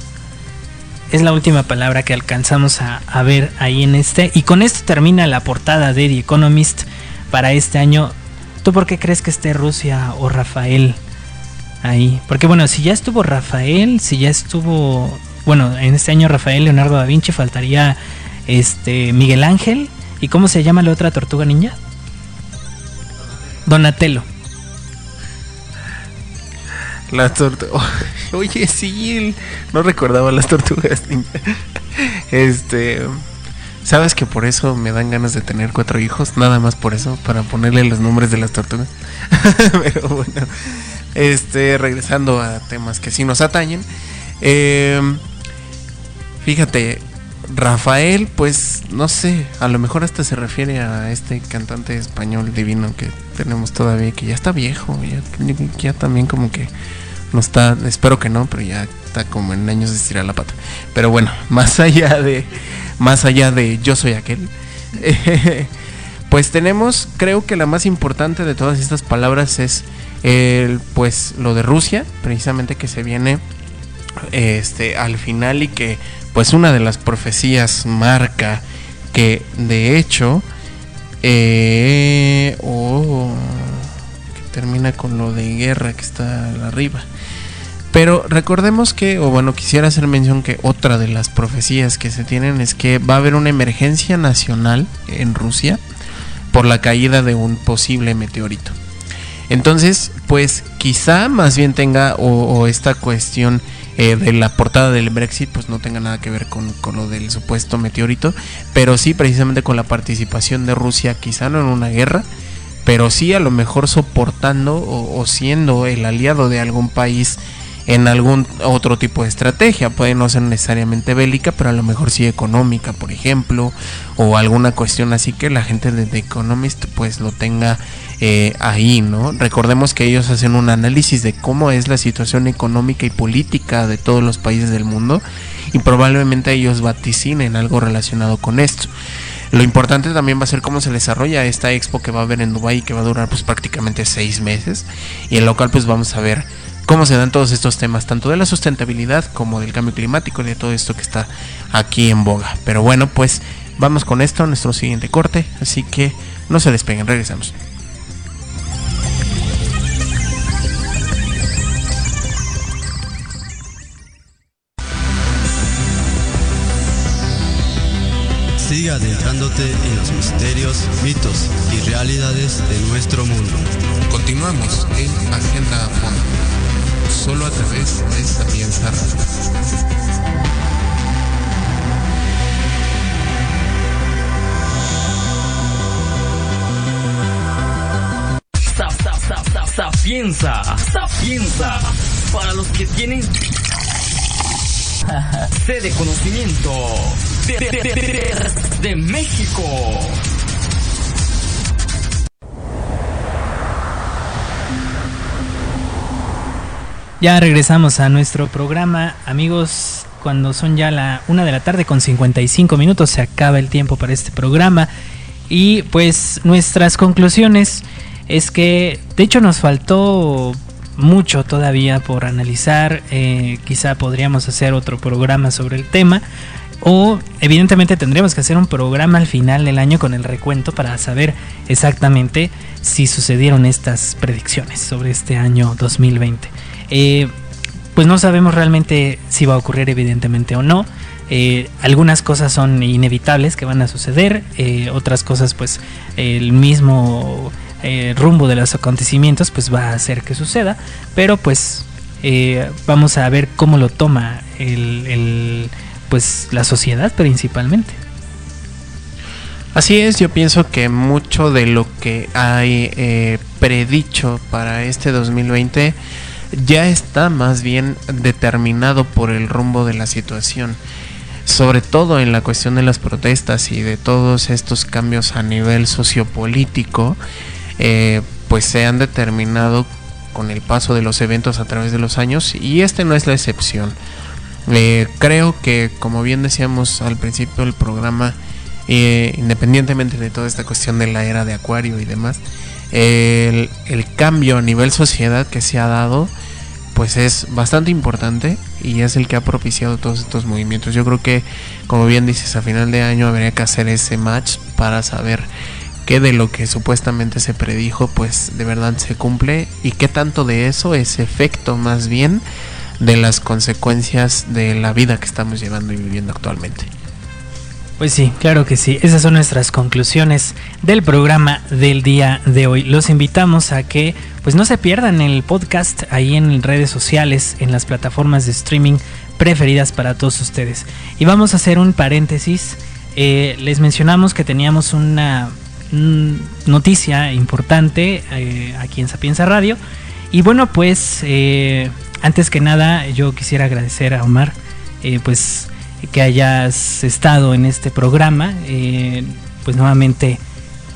Es la última palabra que alcanzamos a, ver ahí en este. Y con esto termina la portada de The Economist para este año. ¿Tú por qué crees que esté Rusia o Rafael ahí? Porque bueno, si ya estuvo Rafael, si ya estuvo, bueno, en este año Rafael, Leonardo da Vinci, faltaría este Miguel Ángel. ¿Y cómo se llama la otra tortuga niña? Donatello. Las tortugas. Oye, sí, no recordaba las tortugas. Este. ¿Sabes que por eso me dan ganas de tener cuatro hijos? Nada más por eso, para ponerle los nombres de las tortugas. Pero bueno, este, regresando a temas que sí nos atañen. Em, fíjate, Rafael, pues no sé, a lo mejor hasta se refiere a este cantante español divino que tenemos todavía, que ya está viejo, ya, ya también como que no está, espero que no, pero ya está como en años de estirar la pata. Pero bueno, más allá de, más allá de yo soy aquel, pues tenemos, creo que la más importante de todas estas palabras es el, pues lo de Rusia, precisamente que se viene este al final y que pues una de las profecías marca que de hecho eh, oh, que termina con lo de guerra que está arriba pero recordemos que, o bueno, quisiera hacer mención que otra de las profecías que se tienen es que va a haber una emergencia nacional en Rusia por la caída de un posible meteorito. Entonces, pues quizá más bien tenga o, esta cuestión eh, de la portada del Brexit pues no tenga nada que ver con, con, lo del supuesto meteorito, pero sí precisamente con la participación de Rusia, quizá no en una guerra, pero sí a lo mejor soportando o, o siendo el aliado de algún país en algún otro tipo de estrategia. Puede no ser necesariamente bélica, pero a lo mejor sí económica, por ejemplo, o alguna cuestión así que la gente de The Economist pues lo tenga eh, ahí, ¿no? Recordemos que ellos hacen un análisis de cómo es la situación económica y política de todos los países del mundo y probablemente ellos vaticinen algo relacionado con esto. Lo importante también va a ser cómo se desarrolla esta expo que va a haber en Dubai y que va a durar pues prácticamente seis meses. Y en local pues vamos a ver cómo se dan todos estos temas, tanto de la sustentabilidad como del cambio climático y de todo esto que está aquí en boga. Pero bueno, pues vamos con esto, nuestro siguiente corte, así que no se despeguen, regresamos. Sigue adentrándote en los misterios, mitos y realidades de nuestro mundo. Continuamos en Agenda Fondo, solo a través de Sapienza Radio. Sap, sap, sap, sap, sapienza, sapienza. Para los que tienen sed de conocimiento de- de- de México. Ya regresamos a nuestro programa, amigos. Cuando son ya la una de la tarde con 55 minutos, se acaba el tiempo para este programa. Y pues nuestras conclusiones es que, de hecho, nos faltó mucho todavía por analizar. eh, quizá podríamos hacer otro programa sobre el tema. O evidentemente tendríamos que hacer un programa al final del año con el recuento para saber exactamente si sucedieron estas predicciones sobre este año 2020. Eh, pues no sabemos realmente si va a ocurrir evidentemente o no. Eh, algunas cosas son inevitables que van a suceder, eh, otras cosas pues el mismo rumbo de los acontecimientos pues va a hacer que suceda, pero pues vamos a ver cómo lo toma pues la sociedad principalmente. Así es, yo pienso que mucho de lo que hay predicho para este 2020 ya está más bien determinado por el rumbo de la situación. Sobre todo en la cuestión de las protestas y de todos estos cambios a nivel sociopolítico, eh, pues se han determinado con el paso de los eventos a través de los años y este no es la excepción. Eh, creo que, como bien decíamos al principio del programa, eh, independientemente de toda esta cuestión de la era de Acuario y demás, el, el cambio a nivel sociedad que se ha dado, pues es bastante importante y es el que ha propiciado todos estos movimientos. Yo creo que, como bien dices, a final de año habría que hacer ese match para saber qué de lo que supuestamente se predijo, pues de verdad se cumple y qué tanto de eso es efecto más bien de las consecuencias de la vida que estamos llevando y viviendo actualmente. Pues sí, claro que sí. Esas son nuestras conclusiones del programa del día de hoy. Los invitamos a que pues no se pierdan el podcast ahí en redes sociales, en las plataformas de streaming preferidas para todos ustedes. Y vamos a hacer un paréntesis. Eh, les mencionamos que teníamos una noticia importante eh, aquí en Sapienza Radio. Y bueno, pues eh, antes que nada yo quisiera agradecer a Omar, eh, pues que hayas estado en este programa, eh, pues nuevamente,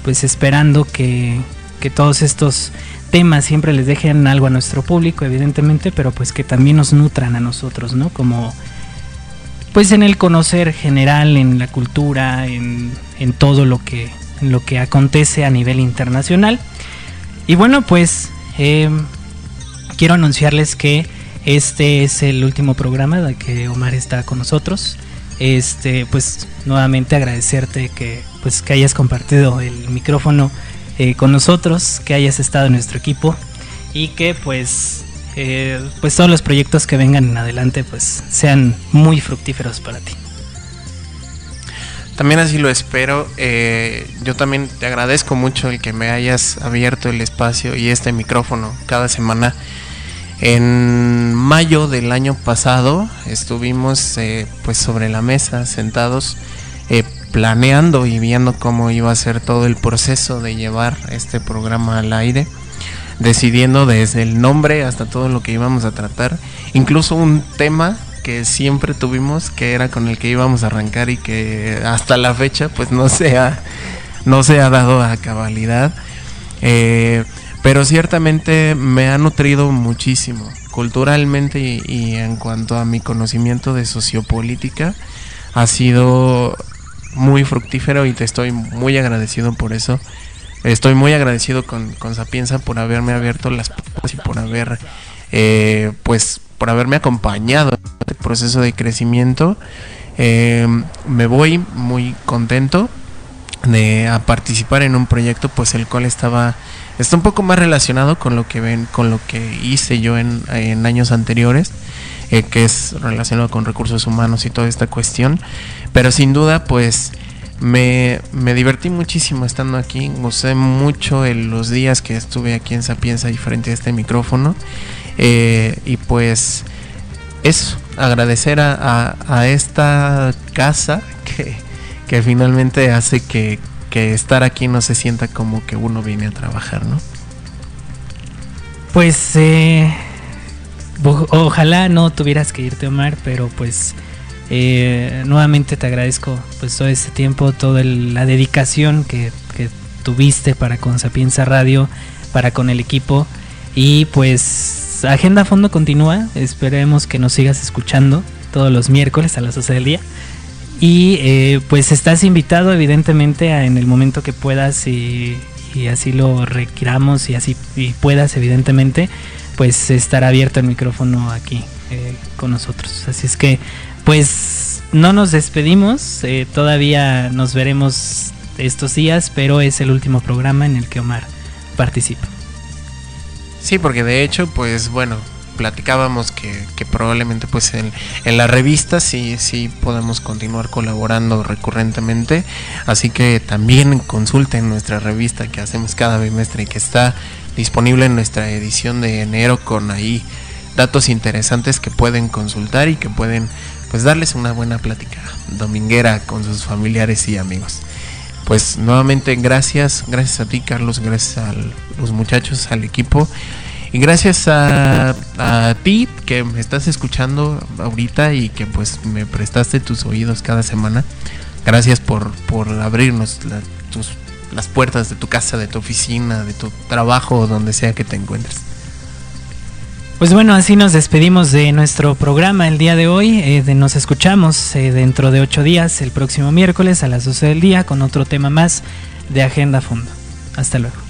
pues esperando que, que todos estos temas siempre les dejen algo a nuestro público, evidentemente, pero pues que también nos nutran a nosotros, ¿no? Como pues en el conocer general, en la cultura, en, en todo lo que, lo que acontece a nivel internacional. Y bueno, pues eh, quiero anunciarles que este es el último programa de que Omar está con nosotros. Este, pues nuevamente agradecerte que pues que hayas compartido el micrófono eh, con nosotros, que hayas estado en nuestro equipo y que pues eh, pues todos los proyectos que vengan en adelante pues sean muy fructíferos para ti. También así lo espero. Eh, yo también te agradezco mucho el que me hayas abierto el espacio y este micrófono cada semana. En mayo del año pasado estuvimos eh, pues sobre la mesa sentados eh, planeando y viendo cómo iba a ser todo el proceso de llevar este programa al aire, decidiendo desde el nombre hasta todo lo que íbamos a tratar, incluso un tema que siempre tuvimos que era con el que íbamos a arrancar y que hasta la fecha pues no se ha, no se ha dado a cabalidad. Eh, pero ciertamente me ha nutrido muchísimo culturalmente y, en cuanto a mi conocimiento de sociopolítica ha sido muy fructífero y te estoy muy agradecido por eso. Estoy muy agradecido con, con Sapienza por haberme abierto las puertas y por haber, eh, pues, por haberme acompañado en este proceso de crecimiento. Eh, me voy muy contento de a participar en un proyecto, pues, el cual estaba está un poco más relacionado con lo que ven, con lo que hice yo en, años anteriores, eh, que es relacionado con recursos humanos y toda esta cuestión. Pero sin duda, pues me, divertí muchísimo estando aquí. Gocé mucho los días que estuve aquí en Sapienza y frente a este micrófono. Eh, y pues eso, agradecer a, esta casa que finalmente hace que, que estar aquí no se sienta como que uno viene a trabajar, ¿no? Pues eh, ojalá no tuvieras que irte, Omar, pero pues eh, nuevamente te agradezco pues todo este tiempo, toda la dedicación que, que tuviste para con Sapienza Radio, para con el equipo y pues Agenda Fondo continúa, esperemos que nos sigas escuchando todos los miércoles a las 12 del día. Y eh, pues estás invitado evidentemente a, en el momento que puedas y, y así lo requiramos y así y puedas evidentemente pues estará abierto el micrófono aquí eh, con nosotros. Así es que pues no nos despedimos, eh, todavía nos veremos estos días, pero es el último programa en el que Omar participa. Sí, porque de hecho, pues bueno, platicábamos que, probablemente pues en, en la revista sí, sí podemos continuar colaborando recurrentemente. Así que también consulten nuestra revista que hacemos cada bimestre y que está disponible en nuestra edición de enero con ahí datos interesantes que pueden consultar y que pueden pues darles una buena plática dominguera con sus familiares y amigos. Pues nuevamente gracias, gracias a ti Carlos, gracias a los muchachos, al equipo y gracias a, ti que me estás escuchando ahorita y que pues me prestaste tus oídos cada semana. Gracias por, por abrirnos tus, las puertas de tu casa, de tu oficina, de tu trabajo donde sea que te encuentres. Pues bueno, así nos despedimos de nuestro programa el día de hoy. Eh, nos escuchamos eh, dentro de ocho días, el próximo miércoles a las 12 del día, con otro tema más de Agenda Fondo. Hasta luego.